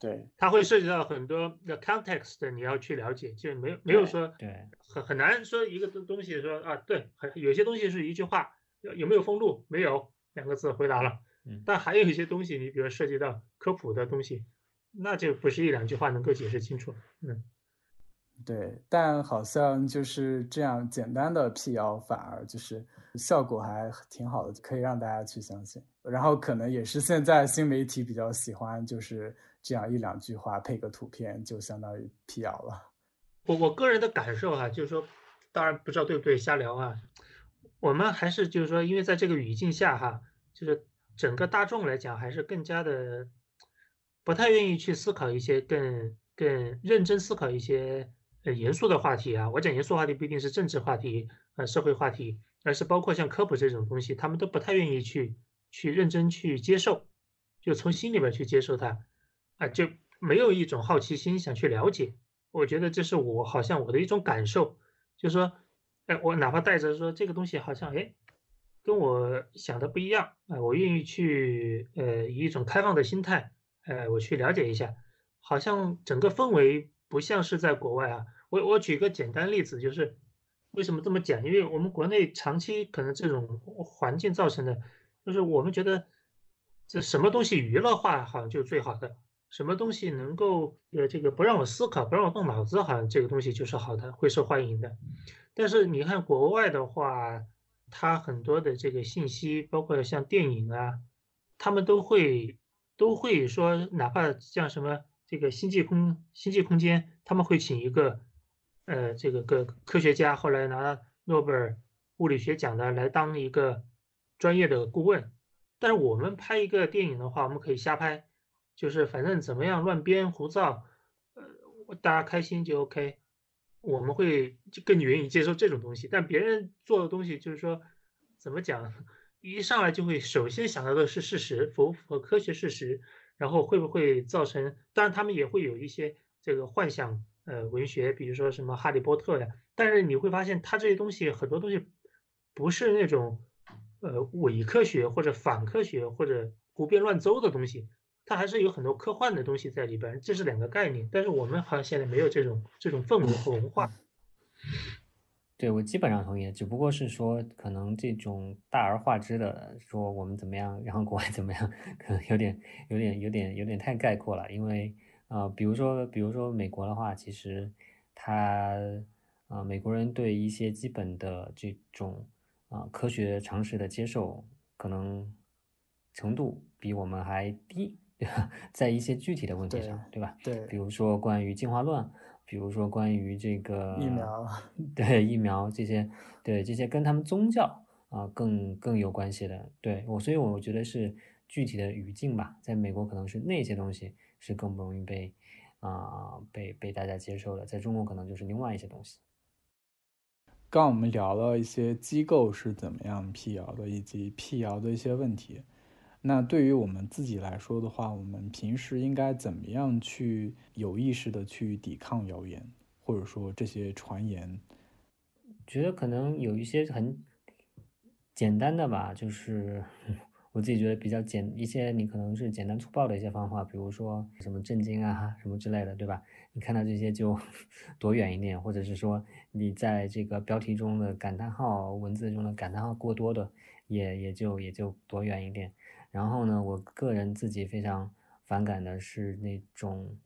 对，它会涉及到很多的 context，你要去了解，就没有没有说对很很难说一个东东西说啊，对，很有些东西是一句话，有有没有封路？没有，两个字回答了。嗯，但还有一些东西，你比如涉及到科普的东西，那就不是一两句话能够解释清楚。嗯。对，但好像就是这样简单的辟谣，反而就是效果还挺好的，可以让大家去相信。然后可能也是现在新媒体比较喜欢，就是这样一两句话配个图片，就相当于辟谣了。我我个人的感受哈，就是说，当然不知道对不对，瞎聊啊。我们还是就是说，因为在这个语境下哈，就是整个大众来讲，还是更加的不太愿意去思考一些更更认真思考一些。呃，严肃的话题啊，我讲严肃话题不一定是政治话题，呃，社会话题，而是包括像科普这种东西，他们都不太愿意去去认真去接受，就从心里边去接受它，啊，就没有一种好奇心想去了解。我觉得这是我好像我的一种感受，就是说，哎，我哪怕带着说这个东西好像哎跟我想的不一样，啊，我愿意去呃以一种开放的心态，呃，我去了解一下，好像整个氛围。不像是在国外啊，我我举个简单例子，就是为什么这么讲？因为我们国内长期可能这种环境造成的，就是我们觉得这什么东西娱乐化好像就最好的，什么东西能够呃这个不让我思考，不让我动脑子，好像这个东西就是好的，会受欢迎的。但是你看国外的话，它很多的这个信息，包括像电影啊，他们都会都会说，哪怕像什么。这个星际空星际空间，他们会请一个，呃，这个个科学家，后来拿诺贝尔物理学奖的来当一个专业的顾问。但是我们拍一个电影的话，我们可以瞎拍，就是反正怎么样乱编胡造，呃，大家开心就 OK。我们会就更愿意接受这种东西。但别人做的东西，就是说怎么讲，一上来就会首先想到的是事实，符不符合科学事实。然后会不会造成？当然，他们也会有一些这个幻想，呃，文学，比如说什么《哈利波特》呀。但是你会发现，它这些东西很多东西不是那种，呃，伪科学或者反科学或者胡编乱诌的东西，它还是有很多科幻的东西在里边。这是两个概念。但是我们好像现在没有这种这种氛围和文化。对我基本上同意，只不过是说可能这种大而化之的说我们怎么样，然后国外怎么样，可能有点有点有点有点太概括了。因为啊，比如说比如说美国的话，其实他啊美国人对一些基本的这种啊科学常识的接受可能程度比我们还低，(laughs) 在一些具体的问题上，对吧？对，比如说关于进化论。比如说关于这个疫苗，(laughs) 对疫苗这些，对这些跟他们宗教啊更更有关系的，对我，所以我觉得是具体的语境吧。在美国可能是那些东西是更不容易被啊被被大家接受的，在中国可能就是另外一些东西。刚我们聊了一些机构是怎么样辟谣的，以及辟谣的一些问题。那对于我们自己来说的话，我们平时应该怎么样去有意识的去抵抗谣言，或者说这些传言？觉得可能有一些很简单的吧，就是我自己觉得比较简一些，你可能是简单粗暴的一些方法，比如说什么震惊啊，什么之类的，对吧？你看到这些就 (laughs) 躲远一点，或者是说你在这个标题中的感叹号、文字中的感叹号过多的，也也就也就躲远一点。然后呢，我个人自己非常反感的是那种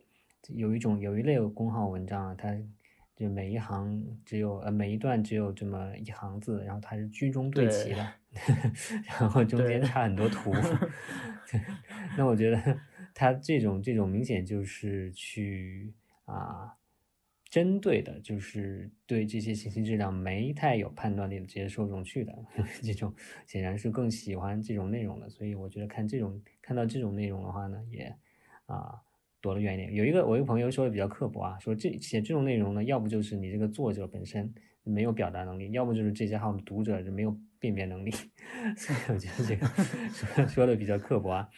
有一种有一类公号文章啊，它就每一行只有呃每一段只有这么一行字，然后它是居中对齐的，(laughs) 然后中间插很多图。(laughs) 那我觉得它这种这种明显就是去啊。针对的就是对这些信息质量没太有判断力的这些受众去的 (laughs) 这种，显然是更喜欢这种内容的，所以我觉得看这种看到这种内容的话呢，也啊躲得远一点。有一个我一个朋友说的比较刻薄啊，说这写这种内容呢，要不就是你这个作者本身没有表达能力，要不就是这些号的读者没有辨别能力，(laughs) 所以我觉得这个 (laughs) 说说的比较刻薄啊。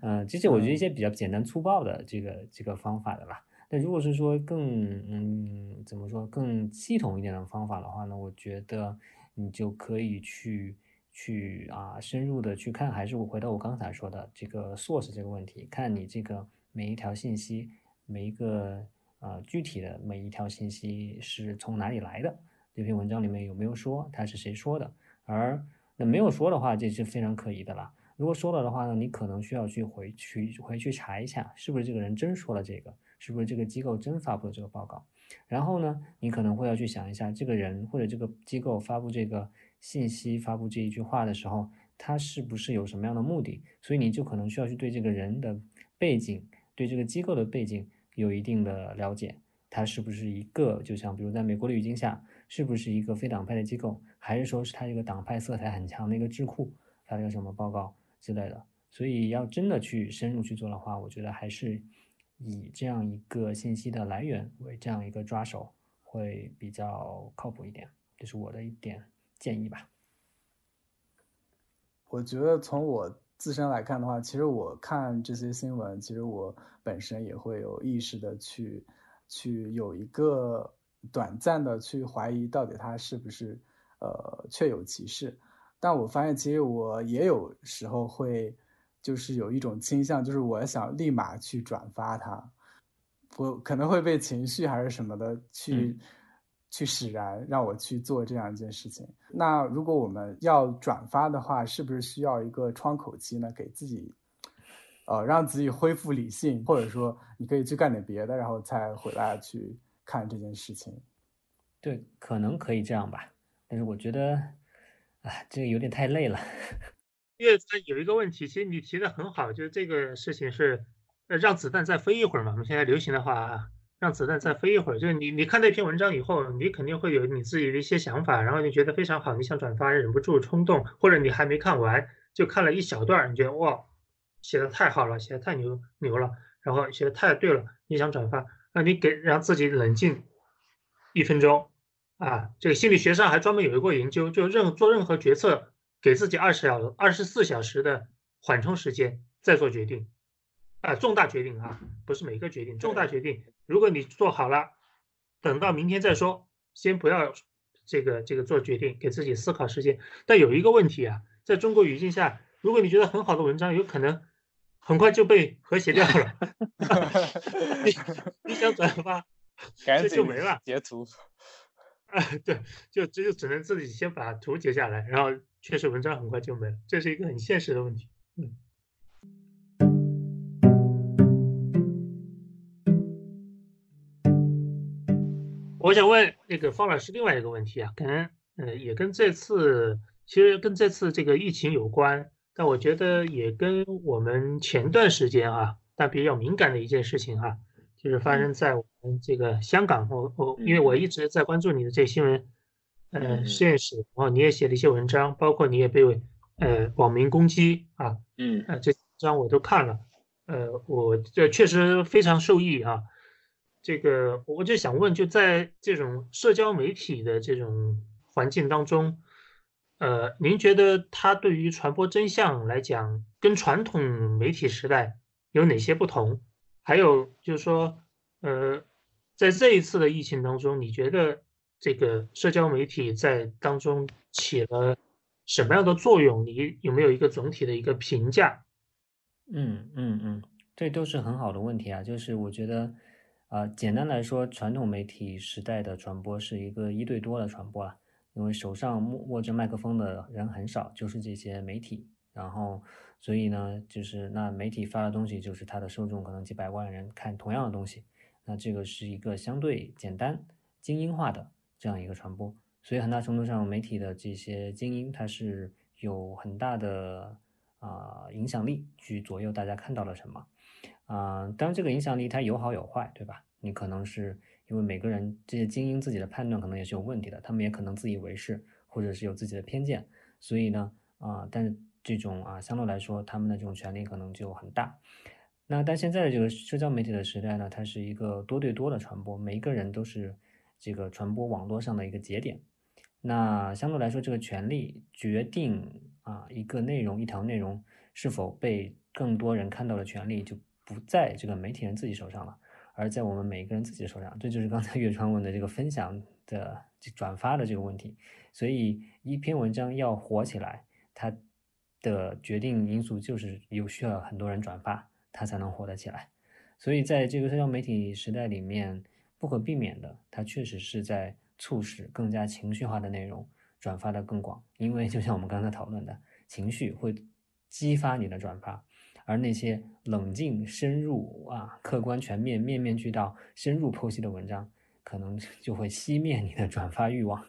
嗯，其实我觉得一些比较简单粗暴的这个这个方法的吧。那如果是说更嗯怎么说更系统一点的方法的话呢？我觉得你就可以去去啊深入的去看，还是我回到我刚才说的这个 source 这个问题，看你这个每一条信息，每一个呃具体的每一条信息是从哪里来的，这篇文章里面有没有说它是谁说的？而那没有说的话，这是非常可疑的了。如果说了的话呢，你可能需要去回去回去查一下，是不是这个人真说了这个。是不是这个机构真发布了这个报告？然后呢，你可能会要去想一下，这个人或者这个机构发布这个信息、发布这一句话的时候，他是不是有什么样的目的？所以你就可能需要去对这个人的背景、对这个机构的背景有一定的了解。他是不是一个，就像比如在美国的语境下，是不是一个非党派的机构，还是说是他一个党派色彩很强的一个智库发了个什么报告之类的？所以要真的去深入去做的话，我觉得还是。以这样一个信息的来源为这样一个抓手，会比较靠谱一点，这是我的一点建议吧。我觉得从我自身来看的话，其实我看这些新闻，其实我本身也会有意识的去去有一个短暂的去怀疑，到底它是不是呃确有其事。但我发现，其实我也有时候会。就是有一种倾向，就是我想立马去转发它，我可能会被情绪还是什么的去去使然，让我去做这样一件事情。那如果我们要转发的话，是不是需要一个窗口期呢？给自己，呃，让自己恢复理性，或者说你可以去干点别的，然后再回来去看这件事情。对，可能可以这样吧，但是我觉得，啊，这个有点太累了。因为它有一个问题，其实你提的很好，就是这个事情是，让子弹再飞一会儿嘛。我们现在流行的话，让子弹再飞一会儿，就是你你看那篇文章以后，你肯定会有你自己的一些想法，然后你觉得非常好，你想转发，忍不住冲动，或者你还没看完，就看了一小段，你觉得哇，写的太好了，写的太牛牛了，然后写的太对了，你想转发，那你给让自己冷静一分钟，啊，这个心理学上还专门有一个研究，就任做任何决策。给自己二十小二十四小时的缓冲时间再做决定，啊，重大决定啊，不是每个决定，重大决定，如果你做好了，等到明天再说，先不要这个这个做决定，给自己思考时间。但有一个问题啊，在中国语境下，如果你觉得很好的文章，有可能很快就被和谐掉了，(laughs) 你你想转发，(laughs) 这就没了，截图，啊，对，就这就只能自己先把图截下来，然后。确实，文章很快就没了，这是一个很现实的问题。嗯，我想问那个方老师另外一个问题啊，可能呃也跟这次其实跟这次这个疫情有关，但我觉得也跟我们前段时间啊，但比较敏感的一件事情哈，就是发生在我们这个香港。我我因为我一直在关注你的这新闻。呃，实验室，然后你也写了一些文章，包括你也被呃网民攻击啊，嗯，呃，这章我都看了，呃，我这确实非常受益啊。这个我就想问，就在这种社交媒体的这种环境当中，呃，您觉得它对于传播真相来讲，跟传统媒体时代有哪些不同？还有就是说，呃，在这一次的疫情当中，你觉得？这个社交媒体在当中起了什么样的作用？你有没有一个总体的一个评价？嗯嗯嗯，这都是很好的问题啊。就是我觉得，啊，简单来说，传统媒体时代的传播是一个一对多的传播啊，因为手上握握着麦克风的人很少，就是这些媒体然后所以呢，就是那媒体发的东西，就是它的受众可能几百万人看同样的东西，那这个是一个相对简单、精英化的这样一个传播。所以很大程度上，媒体的这些精英，它是有很大的啊影响力去左右大家看到了什么。啊，当然这个影响力它有好有坏，对吧？你可能是因为每个人这些精英自己的判断可能也是有问题的，他们也可能自以为是，或者是有自己的偏见，所以呢，啊，但是这种啊相对来说，他们的这种权利可能就很大。那但现在的这个社交媒体的时代呢，它是一个多对多的传播，每一个人都是这个传播网络上的一个节点。那相对来说，这个权利决定啊一个内容、一条内容是否被更多人看到的权利，就不在这个媒体人自己手上了，而在我们每一个人自己手上。这就是刚才岳川问的这个分享的、转发的这个问题。所以，一篇文章要火起来，它的决定因素就是有需要很多人转发，它才能火得起来。所以，在这个社交媒体时代里面，不可避免的，它确实是在。促使更加情绪化的内容转发的更广，因为就像我们刚才讨论的，情绪会激发你的转发，而那些冷静、深入啊、客观、全面、面面俱到、深入剖析的文章，可能就会熄灭你的转发欲望，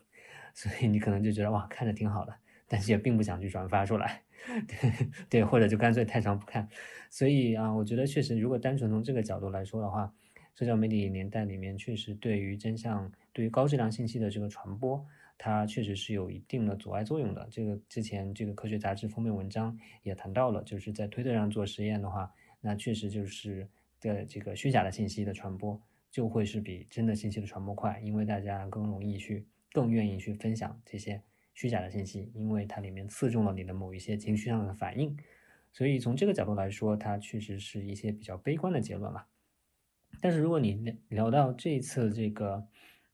所以你可能就觉得哇，看着挺好的，但是也并不想去转发出来，(laughs) 对对，或者就干脆太长不看。所以啊，我觉得确实，如果单纯从这个角度来说的话，社交媒体年代里面，确实对于真相。对于高质量信息的这个传播，它确实是有一定的阻碍作用的。这个之前这个科学杂志封面文章也谈到了，就是在推特上做实验的话，那确实就是的这个虚假的信息的传播就会是比真的信息的传播快，因为大家更容易去、更愿意去分享这些虚假的信息，因为它里面刺中了你的某一些情绪上的反应。所以从这个角度来说，它确实是一些比较悲观的结论了。但是如果你聊到这一次这个。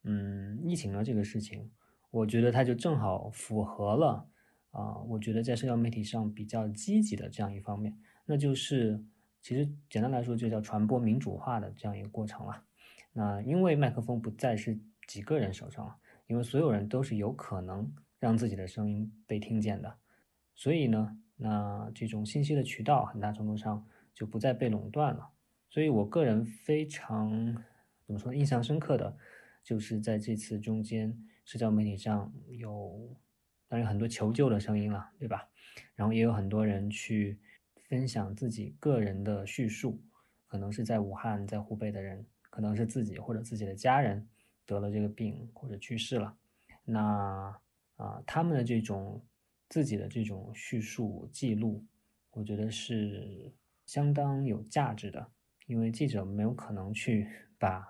嗯，疫情的这个事情，我觉得它就正好符合了啊，我觉得在社交媒体上比较积极的这样一方面，那就是其实简单来说就叫传播民主化的这样一个过程了。那因为麦克风不再是几个人手上了，因为所有人都是有可能让自己的声音被听见的，所以呢，那这种信息的渠道很大程度上就不再被垄断了。所以我个人非常怎么说印象深刻的。就是在这次中间，社交媒体上有当然很多求救的声音了，对吧？然后也有很多人去分享自己个人的叙述，可能是在武汉、在湖北的人，可能是自己或者自己的家人得了这个病或者去世了。那啊，他们的这种自己的这种叙述记录，我觉得是相当有价值的，因为记者没有可能去把。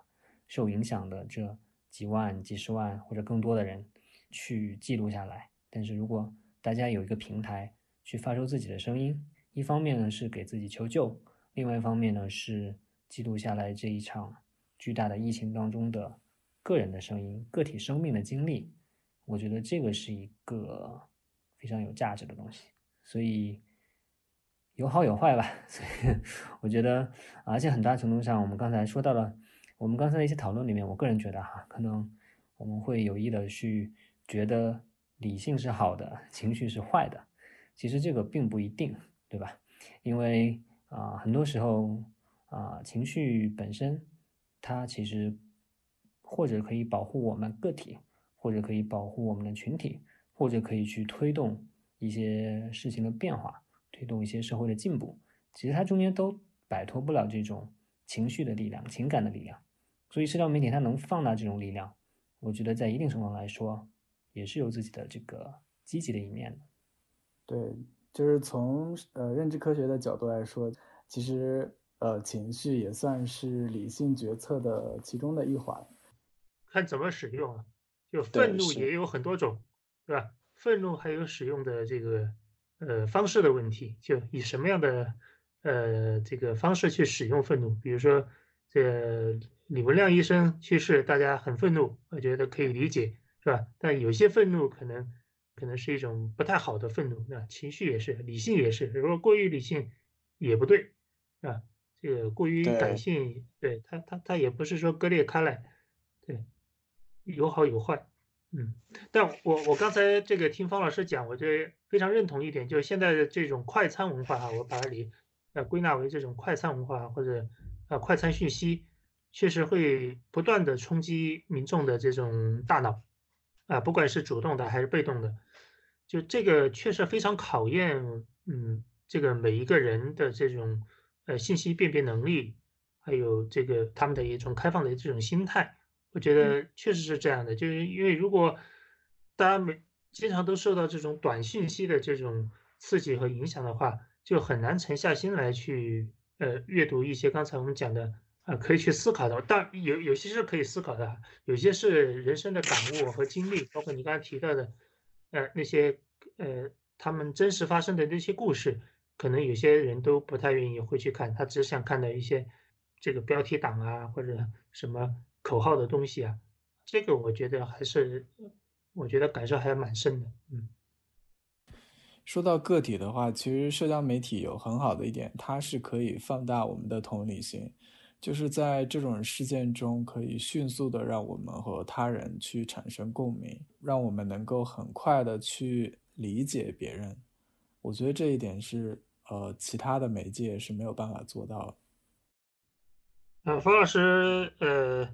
受影响的这几万、几十万或者更多的人去记录下来，但是如果大家有一个平台去发出自己的声音，一方面呢是给自己求救，另外一方面呢是记录下来这一场巨大的疫情当中的个人的声音、个体生命的经历，我觉得这个是一个非常有价值的东西。所以有好有坏吧，(laughs) 所以我觉得，而且很大程度上，我们刚才说到了。我们刚才的一些讨论里面，我个人觉得哈，可能我们会有意的去觉得理性是好的，情绪是坏的。其实这个并不一定，对吧？因为啊，很多时候啊，情绪本身它其实或者可以保护我们个体，或者可以保护我们的群体，或者可以去推动一些事情的变化，推动一些社会的进步。其实它中间都摆脱不了这种情绪的力量、情感的力量。所以，社交媒体它能放大这种力量，我觉得在一定程度来说，也是有自己的这个积极的一面的。对，就是从呃认知科学的角度来说，其实呃情绪也算是理性决策的其中的一环。看怎么使用啊，就愤怒也有很多种，对吧？愤怒还有使用的这个呃方式的问题，就以什么样的呃这个方式去使用愤怒，比如说这。李文亮医生去世，大家很愤怒，我觉得可以理解，是吧？但有些愤怒可能可能是一种不太好的愤怒，那情绪也是，理性也是。如果过于理性也不对，啊，这个过于感性，对他他他也不是说割裂开来，对，有好有坏。嗯，但我我刚才这个听方老师讲，我这非常认同一点，就是现在的这种快餐文化哈，我把它理呃归纳为这种快餐文化或者呃快餐讯息，确实会不断的冲击民众的这种大脑啊，不管是主动的还是被动的，就这个确实非常考验嗯这个每一个人的这种呃信息辨别能力，还有这个他们的一种开放的这种心态。我觉得确实是这样的，就是因为如果大家每经常都受到这种短信息的这种刺激和影响的话，就很难沉下心来去呃阅读一些刚才我们讲的呃可以去思考的。但有有些是可以思考的，有些是人生的感悟和经历，包括你刚才提到的呃那些呃他们真实发生的那些故事，可能有些人都不太愿意会去看，他只想看到一些这个标题党啊或者什么。口号的东西啊，这个我觉得还是，我觉得感受还蛮深的。嗯，说到个体的话，其实社交媒体有很好的一点，它是可以放大我们的同理心，就是在这种事件中，可以迅速的让我们和他人去产生共鸣，让我们能够很快的去理解别人。我觉得这一点是，呃，其他的媒介是没有办法做到的。呃，冯老师，呃。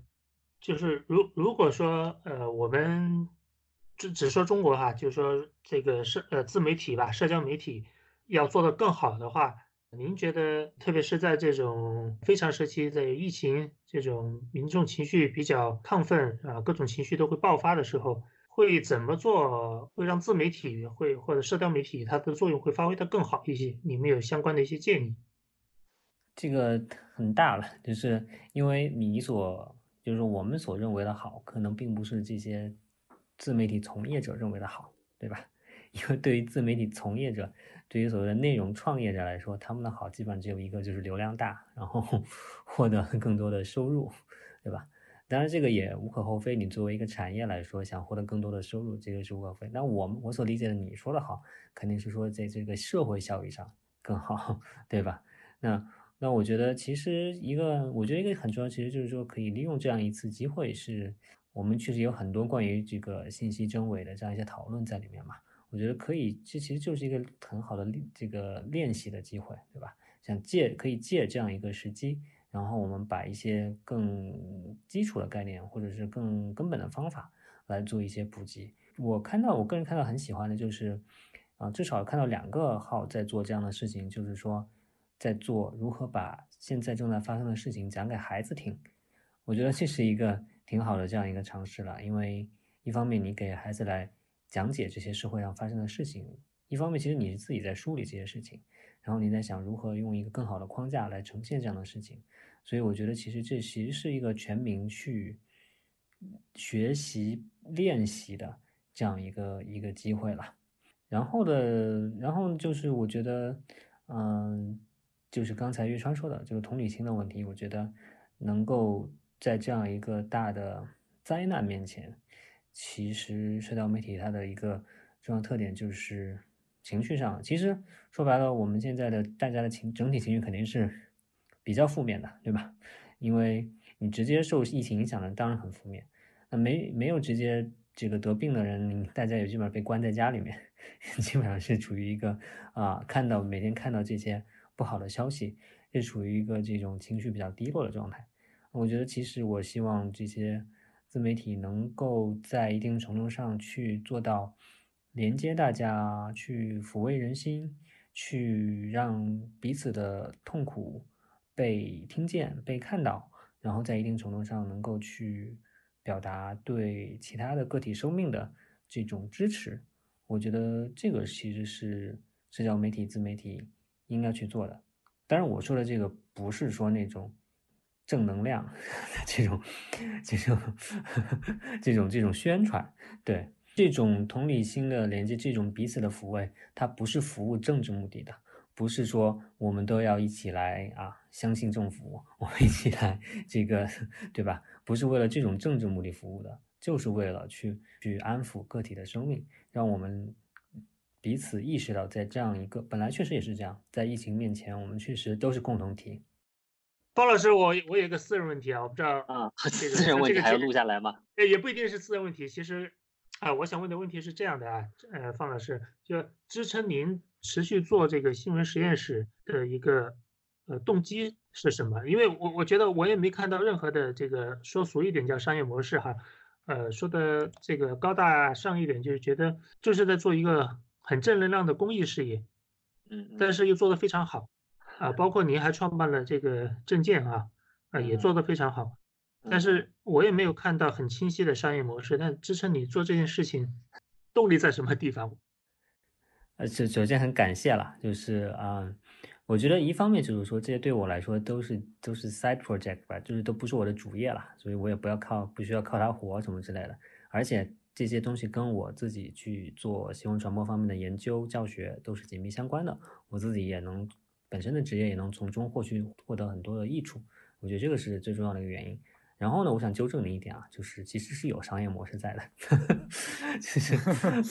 就是如如果说呃我们只只说中国哈，就是说这个社呃自媒体吧，社交媒体要做得更好的话，您觉得特别是在这种非常时期，在疫情这种民众情绪比较亢奋啊，各种情绪都会爆发的时候，会怎么做会让自媒体会或者社交媒体它的作用会发挥的更好一些？你们有相关的一些建议？这个很大了，就是因为你所。就是我们所认为的好，可能并不是这些自媒体从业者认为的好，对吧？(laughs) 因为对于自媒体从业者，对于所谓的内容创业者来说，他们的好基本上只有一个，就是流量大，然后 (laughs) 获得更多的收入，对吧？当然，这个也无可厚非。你作为一个产业来说，想获得更多的收入，这个是无可厚非。那我我所理解的你说的好，肯定是说在这个社会效益上更好，(laughs) 对吧？那。那我觉得，其实一个，我觉得一个很重要，其实就是说，可以利用这样一次机会，是我们确实有很多关于这个信息真伪的这样一些讨论在里面嘛。我觉得可以，这其实就是一个很好的这个练习的机会，对吧？想借可以借这样一个时机，然后我们把一些更基础的概念，或者是更根本的方法来做一些普及。我看到，我个人看到很喜欢的就是，啊，至少看到两个号在做这样的事情，就是说。在做如何把现在正在发生的事情讲给孩子听，我觉得这是一个挺好的这样一个尝试了。因为一方面你给孩子来讲解这些社会上发生的事情，一方面其实你是自己在梳理这些事情，然后你在想如何用一个更好的框架来呈现这样的事情。所以我觉得其实这其实是一个全民去学习练习的这样一个一个机会了。然后的，然后就是我觉得，嗯。就是刚才岳川说的这个同理心的问题，我觉得能够在这样一个大的灾难面前，其实社交媒体它的一个重要特点就是情绪上，其实说白了，我们现在的大家的情整体情绪肯定是比较负面的，对吧？因为你直接受疫情影响的当然很负面，那没没有直接这个得病的人，大家也基本上被关在家里面，(laughs) 基本上是处于一个啊，看到每天看到这些。不好的消息，是处于一个这种情绪比较低落的状态。我觉得，其实我希望这些自媒体能够在一定程度上去做到连接大家，去抚慰人心，去让彼此的痛苦被听见、被看到，然后在一定程度上能够去表达对其他的个体生命的这种支持。我觉得这个其实是社交媒体、自媒体。应该去做的，当然我说的这个不是说那种正能量 (laughs) 这种、这种、这种、这种宣传，对这种同理心的连接，这种彼此的抚慰，它不是服务政治目的的，不是说我们都要一起来啊相信政府，我们一起来这个对吧？不是为了这种政治目的服务的，就是为了去去安抚个体的生命，让我们。彼此意识到，在这样一个本来确实也是这样，在疫情面前，我们确实都是共同体。包老师，我我有一个私人问题啊，我不知道啊，(laughs) 私人问题还要录下来吗？呃，也不一定是私人问题，其实啊，我想问的问题是这样的啊，呃，方老师，就支撑您持续做这个新闻实验室的一个呃动机是什么？因为我我觉得我也没看到任何的这个说俗一点叫商业模式哈，呃，说的这个高大上一点就是觉得就是在做一个很正能量的公益事业，嗯，但是又做得非常好啊，包括您还创办了这个证件啊，啊，也做得非常好。但是我也没有看到很清晰的商业模式，但支撑你做这件事情动力在什么地方？呃，首首先很感谢了，就是啊，我觉得一方面就是说这些对我来说都是都是 side project 吧，就是都不是我的主业了，所以我也不要靠不需要靠它活什么之类的。而且这些东西跟我自己去做新闻传播方面的研究教学都是紧密相关的，我自己也能本身的职业也能从中获取获得很多的益处。我觉得这个是最重要的一个原因。然后呢，我想纠正你一点啊，就是其实是有商业模式在的，(laughs) 就是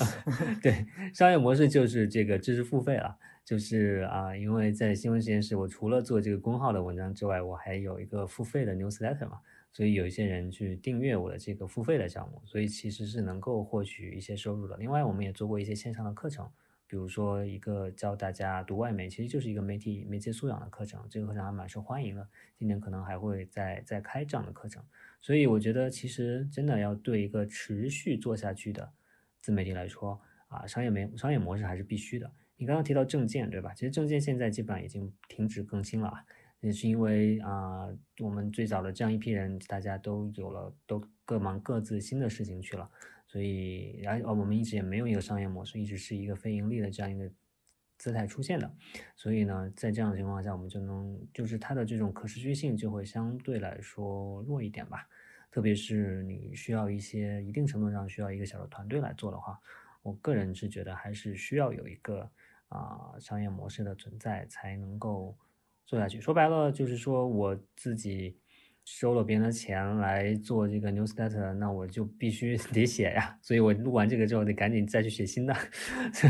(laughs) 对商业模式就是这个知识付费了，就是啊，因为在新闻实验室，我除了做这个公号的文章之外，我还有一个付费的 newsletter 嘛，所以有一些人去订阅我的这个付费的项目，所以其实是能够获取一些收入的。另外，我们也做过一些线上的课程。比如说一个教大家读外媒，其实就是一个媒体媒介素养的课程，这个课程还蛮受欢迎的。今年可能还会再再开这样的课程，所以我觉得其实真的要对一个持续做下去的自媒体来说啊，商业媒商业模式还是必须的。你刚刚提到证件对吧？其实证件现在基本上已经停止更新了，也是因为啊，我们最早的这样一批人，大家都有了都各忙各自新的事情去了。所以，然后我们一直也没有一个商业模式，一直是一个非盈利的这样一个姿态出现的。所以呢，在这样的情况下，我们就能，就是它的这种可持续性就会相对来说弱一点吧。特别是你需要一些一定程度上需要一个小的团队来做的话，我个人是觉得还是需要有一个啊商业模式的存在才能够做下去。说白了，就是说我自己。收了别人的钱来做这个 newsletter，那我就必须 (laughs) 得写呀。所以我录完这个之后，得赶紧再去写新的。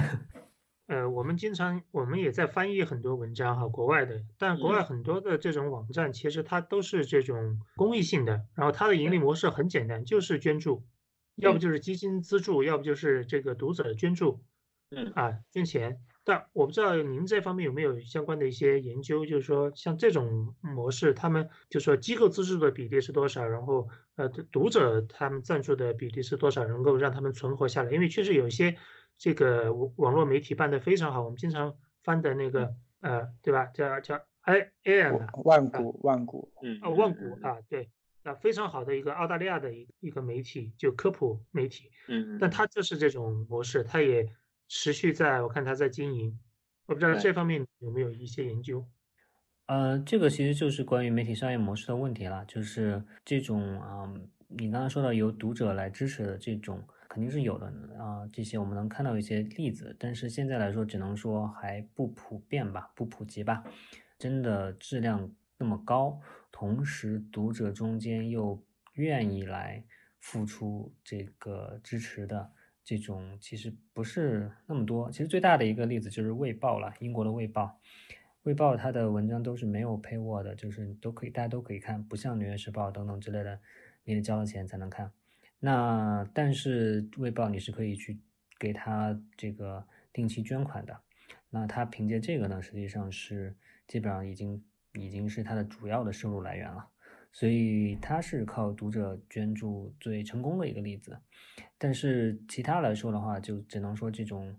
(laughs) 呃，我们经常我们也在翻译很多文章哈，国外的，但国外很多的这种网站其实它都是这种公益性的，然后它的盈利模式很简单，就是捐助，要不就是基金资助，要不就是这个读者捐助，嗯啊，捐钱。但我不知道您这方面有没有相关的一些研究，就是说像这种模式，他们就说机构资助的比例是多少，然后呃读者他们赞助的比例是多少，能够让他们存活下来？因为确实有一些这个网络媒体办得非常好，我们经常翻的那个呃，对吧？叫叫 I Air 万古万古，嗯，啊万古啊，对，啊非常好的一个澳大利亚的一一个媒体，就科普媒体，嗯，但它就是这种模式，它也。持续在我看他在经营，我不知道这方面有没有一些研究。呃，这个其实就是关于媒体商业模式的问题了，就是这种啊，你刚刚说到由读者来支持的这种肯定是有的啊，这些我们能看到一些例子，但是现在来说只能说还不普遍吧，不普及吧，真的质量那么高，同时读者中间又愿意来付出这个支持的。这种其实不是那么多。其实最大的一个例子就是《卫报》了，英国的《卫报》。《卫报》它的文章都是没有 pay word 的，就是都可以，大家都可以看，不像《纽约时报》等等之类的，你得交了钱才能看。那但是《卫报》你是可以去给他这个定期捐款的。那他凭借这个呢，实际上是基本上已经已经是他的主要的收入来源了。所以他是靠读者捐助最成功的一个例子，但是其他来说的话，就只能说这种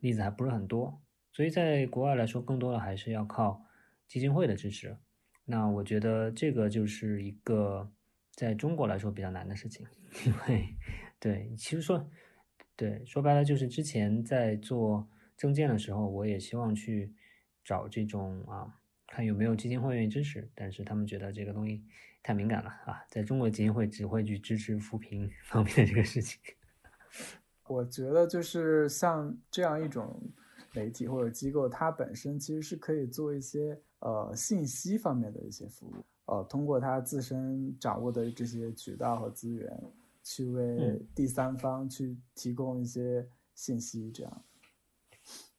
例子还不是很多。所以在国外来说，更多的还是要靠基金会的支持。那我觉得这个就是一个在中国来说比较难的事情，因为对，其实说对，说白了就是之前在做证件的时候，我也希望去找这种啊，看有没有基金会愿意支持，但是他们觉得这个东西。太敏感了啊！在中国基金会只会去支持扶贫 (laughs) 方面的这个事情。(laughs) 我觉得就是像这样一种媒体或者机构，它本身其实是可以做一些呃信息方面的一些服务，呃，通过它自身掌握的这些渠道和资源，去为第三方去提供一些信息，这样。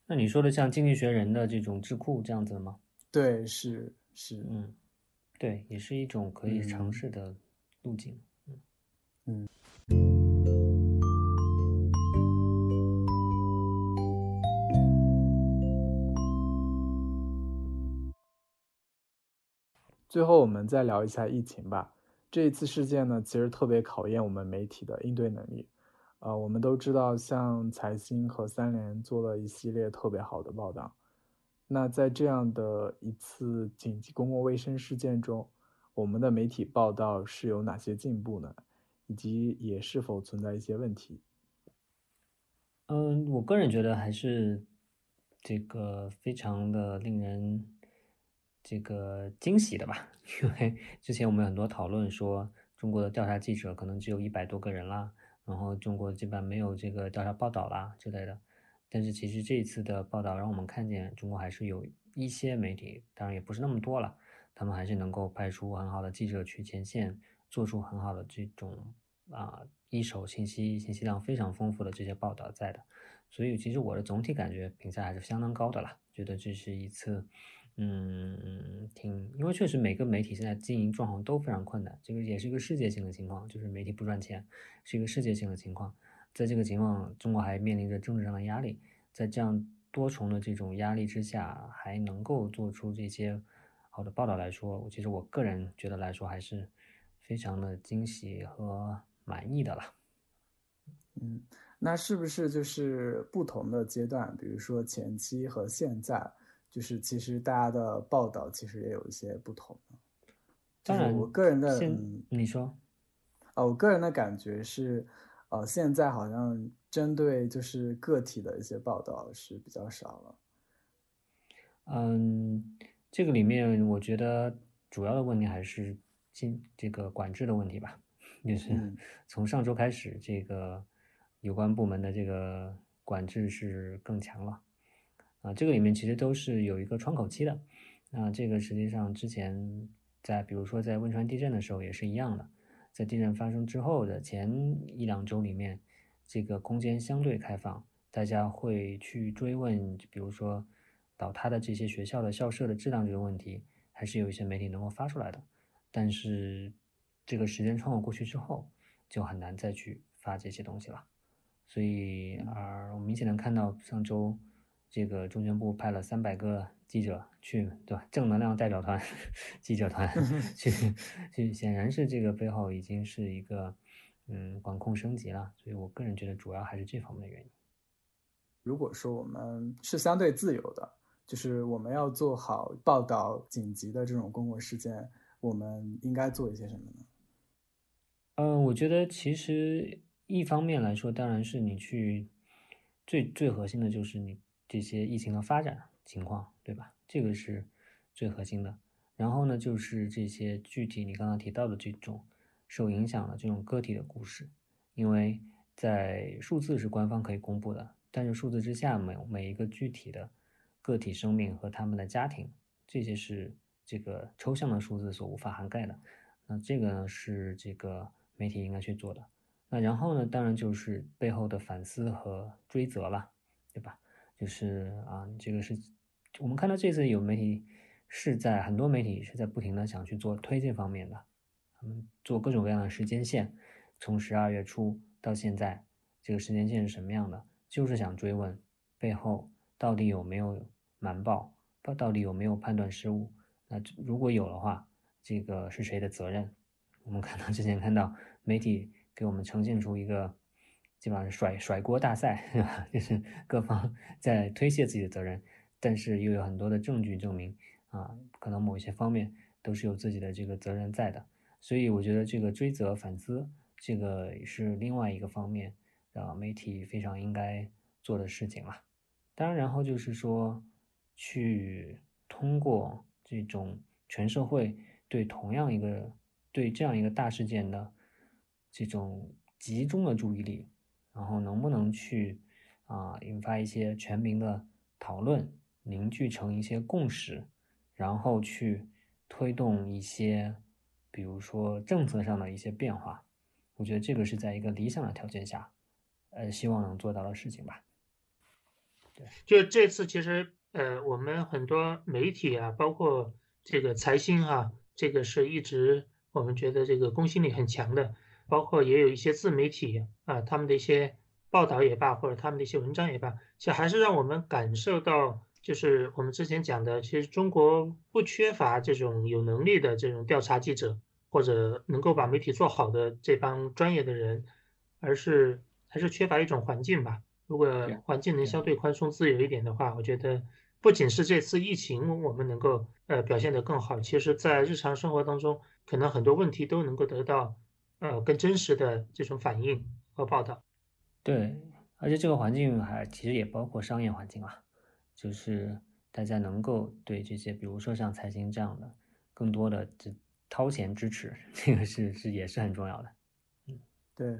那你说的像《经济学人》的这种智库这样子的吗？对，是是，嗯。对，也是一种可以尝试的路径。嗯。嗯最后，我们再聊一下疫情吧。这一次事件呢，其实特别考验我们媒体的应对能力。呃，我们都知道，像财新和三联做了一系列特别好的报道，那在这样的一次紧急公共卫生事件中，我们的媒体报道是有哪些进步呢？以及也是否存在一些问题？嗯，我个人觉得还是这个非常的令人这个惊喜的吧。(laughs) 因为之前我们很多讨论说，中国的调查记者可能只有一百多个人啦，然后中国基本没有这个调查报道啦之类的。但是其实这一次的报道让我们看见，中国还是有一些媒体，当然也不是那么多了，他们还是能够派出很好的记者去前线，做出很好的这种啊一手信息、信息量非常丰富的这些报道在的。所以其实我的总体感觉评价还是相当高的啦，觉得这是一次，嗯，挺，因为确实每个媒体现在经营状况都非常困难，这个也是一个世界性的情况，就是媒体不赚钱，是一个世界性的情况。在这个情况，中国还面临着政治上的压力，在这样多重的这种压力之下，还能够做出这些好的报道来说，其实我个人觉得来说还是非常的惊喜和满意的了。嗯，那是不是就是不同的阶段，比如说前期和现在，就是其实大家的报道其实也有一些不同呢？当然，我个人的，嗯，你说，啊，我个人的感觉是。呃，现在好像针对就是个体的一些报道是比较少了。嗯，这个里面我觉得主要的问题还是进这个管制的问题吧，就是 (laughs) 从上周开始，这个有关部门的这个管制是更强了。啊，这个里面其实都是有一个窗口期的。那这个实际上之前在比如说在汶川地震的时候也是一样的。在地震发生之后的前一两周里面，这个空间相对开放，大家会去追问，比如说倒塌的这些学校的校舍的质量这个问题，还是有一些媒体能够发出来的。但是这个时间窗口过去之后，就很难再去发这些东西了。所以，而我明显能看到上周。这个中宣部派了三百个记者去，对吧？正能量代表团、(laughs) 记者团去，去，显然是这个背后已经是一个嗯管控升级了。所以我个人觉得主要还是这方面的原因。如果说我们是相对自由的，就是我们要做好报道紧急的这种公共事件，我们应该做一些什么呢？嗯，我觉得其实一方面来说，当然是你去最最核心的就是你。这些疫情的发展情况，对吧？这个是最核心的。然后呢，就是这些具体你刚刚提到的这种受影响的这种个体的故事，因为在数字是官方可以公布的，但是数字之下每每一个具体的个体生命和他们的家庭，这些是这个抽象的数字所无法涵盖的。那这个呢，是这个媒体应该去做的。那然后呢，当然就是背后的反思和追责了，对吧？就是啊，这个是我们看到这次有媒体是在很多媒体是在不停的想去做推这方面的，他们做各种各样的时间线，从十二月初到现在，这个时间线是什么样的？就是想追问背后到底有没有瞒报，到底有没有判断失误？那如果有的话，这个是谁的责任？我们看到之前看到媒体给我们呈现出一个。基本上是甩甩锅大赛，(laughs) 就是各方 (laughs) 在推卸自己的责任，但是又有很多的证据证明啊，可能某一些方面都是有自己的这个责任在的。所以我觉得这个追责反思，这个是另外一个方面啊，媒体非常应该做的事情了。当然，然后就是说，去通过这种全社会对同样一个对这样一个大事件的这种集中的注意力。然后能不能去啊引发一些全民的讨论，凝聚成一些共识，然后去推动一些，比如说政策上的一些变化，我觉得这个是在一个理想的条件下，呃，希望能做到的事情吧。对，就这次其实呃，我们很多媒体啊，包括这个财新啊，这个是一直我们觉得这个公信力很强的。包括也有一些自媒体啊，他们的一些报道也罢，或者他们的一些文章也罢，其实还是让我们感受到就是我们之前讲的，其实中国不缺乏这种有能力的这种调查记者，或者能够把媒体做好的这帮专业的人，而是还是缺乏一种环境吧。如果环境能相对宽松自由一点的话，我觉得不仅是这次疫情我们能够呃表现得更好，其实在日常生活当中，可能很多问题都能够得到呃更真实的这种反应和报道。对，而且这个环境还其实也包括商业环境啊。就是大家能够对这些，比如说像财经这样的，更多的这掏钱支持，这个是是也是很重要的。嗯，对。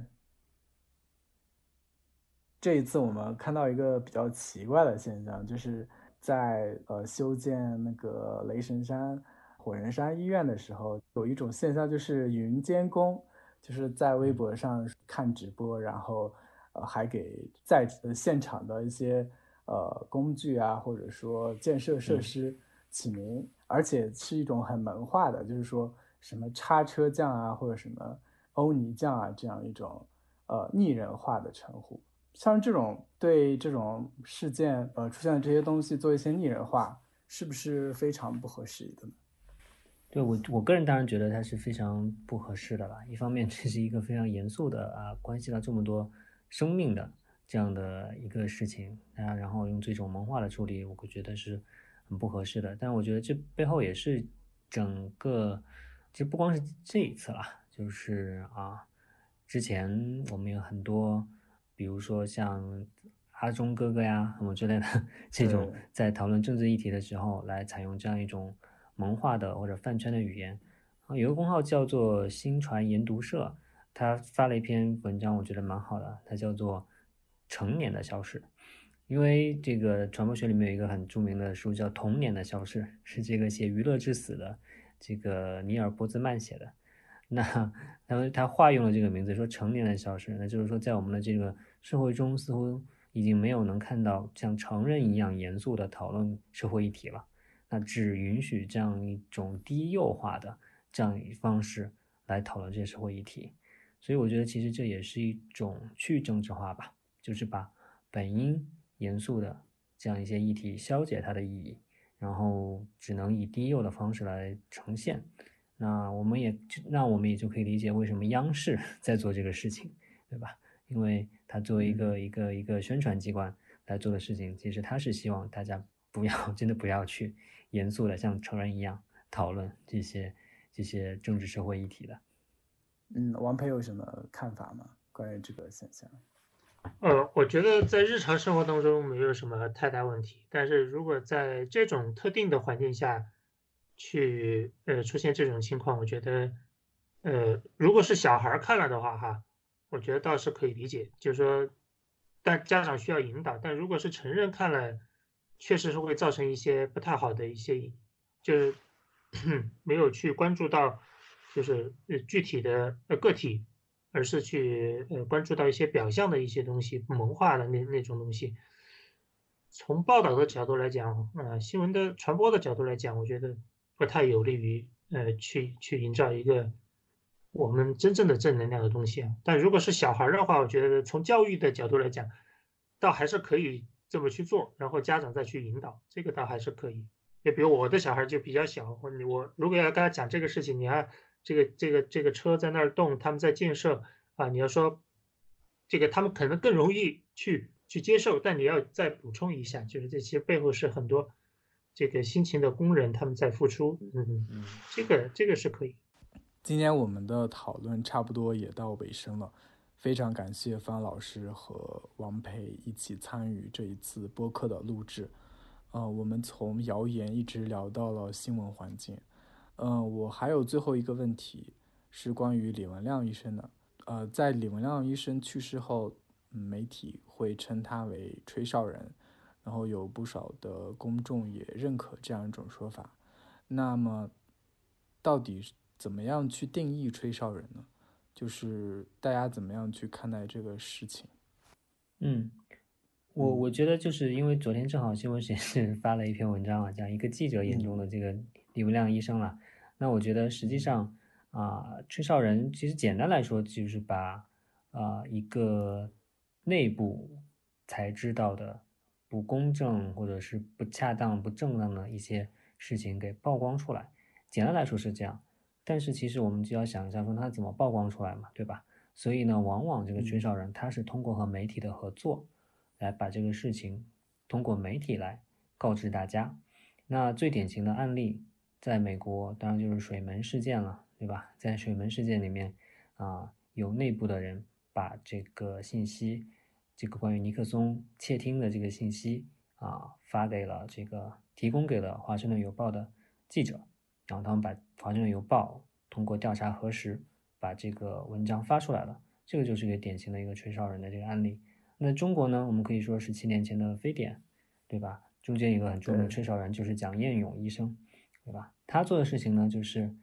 这一次我们看到一个比较奇怪的现象，就是在呃修建那个雷神山火神山医院的时候，有一种现象就是云监工，就是在微博上看直播，然后呃还给在现场的一些。呃，工具啊，或者说建设设施起名，而且是一种很萌化的，就是说什么叉车匠啊，或者什么欧尼匠啊，这样一种呃拟人化的称呼。像这种对这种事件呃出现的这些东西做一些拟人化，是不是非常不合时宜的呢？对我我个人当然觉得它是非常不合适的了。一方面，(laughs) 这是一个非常严肃的啊，关系到这么多生命的。这样的一个事情啊，然后用这种萌化的处理，我会觉得是很不合适的。但我觉得这背后也是整个，其实不光是这一次了，就是啊，之前我们有很多，比如说像阿忠哥哥呀什么之类的 (laughs) 这种，在讨论政治议题的时候，来采用这样一种萌化的或者饭圈的语言。啊，有个公号叫做新传研读社，他发了一篇文章，我觉得蛮好的，它叫做。成年的消逝，因为这个传播学里面有一个很著名的书叫《童年的消逝》，是这个写《娱乐至死》的这个尼尔·波兹曼写的。那他他化用了这个名字，说“成年的消失”，那就是说在我们的这个社会中，似乎已经没有能看到像成人一样严肃的讨论社会议题了。那只允许这样一种低幼化的这样一方式来讨论这些社会议题。所以我觉得，其实这也是一种去政治化吧。就是把本应严肃的这样一些议题消解它的意义，然后只能以低幼的方式来呈现。那我们也那我们也就可以理解为什么央视 (laughs) 在做这个事情，对吧？因为它作为一个一个一个宣传机关来做的事情，其实它是希望大家不要 (laughs) 真的不要去严肃的像成人一样讨论这些这些政治社会议题的。嗯，王培有什么看法吗？关于这个现象？呃，我觉得在日常生活当中没有什么太大问题，但是如果在这种特定的环境下去呃出现这种情况，我觉得呃如果是小孩看了的话哈，我觉得倒是可以理解，就是说但家长需要引导，但如果是成人看了，确实是会造成一些不太好的一些，就是 (clears throat) 没有去关注到就是呃具体的呃个体。而是去呃关注到一些表象的一些东西，萌化的那那种东西。从报道的角度来讲，呃，新闻的传播的角度来讲，我觉得不太有利于呃去去营造一个我们真正的正能量的东西啊。但如果是小孩的话，我觉得从教育的角度来讲，倒还是可以这么去做，然后家长再去引导，这个倒还是可以。就比如我的小孩就比较小，或者我如果要跟他讲这个事情，你看。这个这个这个车在那儿动，他们在建设啊。你要说这个，他们可能更容易去去接受，但你要再补充一下，就是这些背后是很多这个辛勤的工人他们在付出。嗯嗯，这个这个是可以。今天我们的讨论差不多也到尾声了，非常感谢方老师和王培一起参与这一次播客的录制。呃，我们从谣言一直聊到了新闻环境。嗯，我还有最后一个问题，是关于李文亮医生的。呃，在李文亮医生去世后，媒体会称他为吹哨人，然后有不少的公众也认可这样一种说法。那么，到底怎么样去定义吹哨人呢？就是大家怎么样去看待这个事情？嗯，我我觉得就是因为昨天正好新闻实验室 (laughs) 发了一篇文章啊，讲一个记者眼中的这个李文亮医生了。那我觉得实际上啊，吹哨人其实简单来说就是把啊一个内部才知道的不公正或者是不恰当、不正当的一些事情给曝光出来。简单来说是这样，但是其实我们就要想一下，说他怎么曝光出来嘛，对吧？所以呢，往往这个吹哨人他是通过和媒体的合作，来把这个事情通过媒体来告知大家。那最典型的案例，在美国当然就是水门事件了，对吧？在水门事件里面，啊，有内部的人把这个信息，这个关于尼克松窃听的这个信息啊，发给了这个提供给了《华盛顿邮报》的记者。然后他们把《华盛顿邮报》通过调查核实，把这个文章发出来了。这个就是一个典型的一个吹哨人的这个案例。那中国呢？我们可以说是七年前的非典，对吧？中间一个很著名的吹哨人就是蒋彦勇医生，对吧？他做的事情呢，就是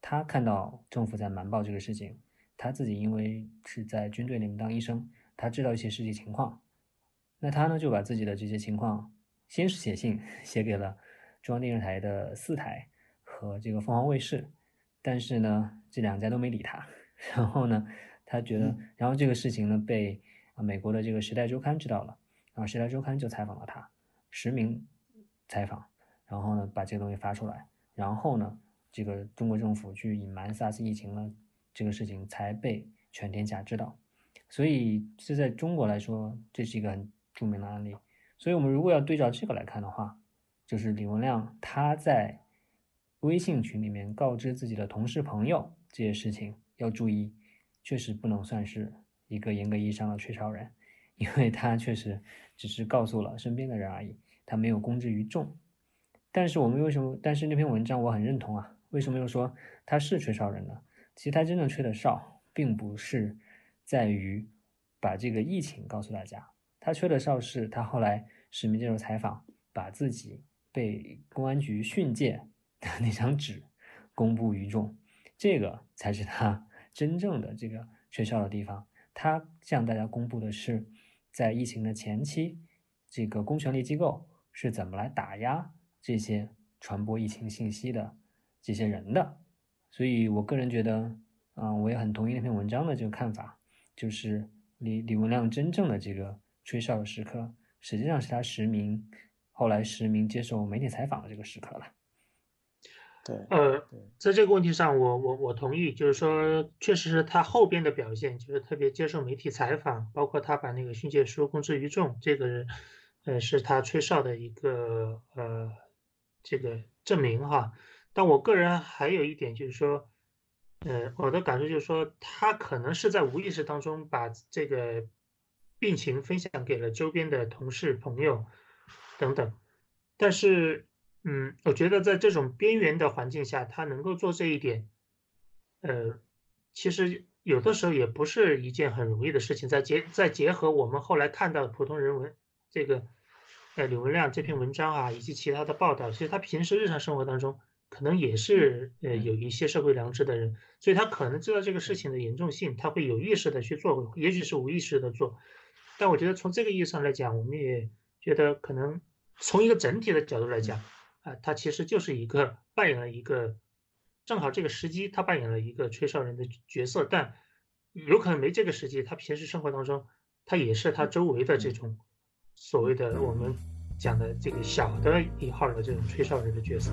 他看到政府在瞒报这个事情，他自己因为是在军队里面当医生，他知道一些实际情况，那他呢就把自己的这些情况先是写信 (laughs) 写给了中央电视台的四台。和这个凤凰卫视，但是呢，这两家都没理他。(laughs) 然后呢，他觉得，然后这个事情呢被啊美国的这个《时代周刊》知道了，然后《时代周刊》就采访了他，实名采访，然后呢把这个东西发出来，然后呢，这个中国政府去隐瞒 SARS 疫情了，这个事情才被全天下知道。所以这在中国来说，这是一个很著名的案例。所以我们如果要对照这个来看的话，就是李文亮他在。微信群里面告知自己的同事朋友这些事情要注意，确实不能算是一个严格意义上的吹哨人，因为他确实只是告诉了身边的人而已，他没有公之于众。但是我们为什么？但是那篇文章我很认同啊，为什么又说他是吹哨人呢？其实他真正吹的哨，并不是在于把这个疫情告诉大家，他吹的哨是他后来实名接受采访，把自己被公安局训诫。(laughs) 那张纸公布于众，这个才是他 (laughs) 真正的这个吹哨的地方。他向大家公布的是，在疫情的前期，这个公权力机构是怎么来打压这些传播疫情信息的这些人的。所以我个人觉得，嗯，我也很同意那篇文章的这个看法，就是李李文亮真正的这个吹哨的时刻，实际上是他实名后来实名接受媒体采访的这个时刻了。对，呃，在这个问题上，我我我同意，就是说，确实是他后边的表现，就是特别接受媒体采访，包括他把那个训诫书公之于众，这个，呃，是他吹哨的一个呃这个证明哈。但我个人还有一点就是说，呃，我的感受就是说，他可能是在无意识当中把这个病情分享给了周边的同事、朋友等等，但是。嗯，我觉得在这种边缘的环境下，他能够做这一点，呃，其实有的时候也不是一件很容易的事情。再结再结合我们后来看到普通人文这个，呃，刘文亮这篇文章啊，以及其他的报道，其实他平时日常生活当中可能也是呃有一些社会良知的人，所以他可能知道这个事情的严重性，他会有意识的去做，也许是无意识的做。但我觉得从这个意义上来讲，我们也觉得可能从一个整体的角度来讲。啊，他其实就是一个扮演了一个，正好这个时机，他扮演了一个吹哨人的角色，但有可能没这个时机，他平时生活当中，他也是他周围的这种所谓的我们讲的这个小的一号的这种吹哨人的角色。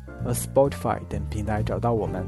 和 Spotify 等平台找到我们。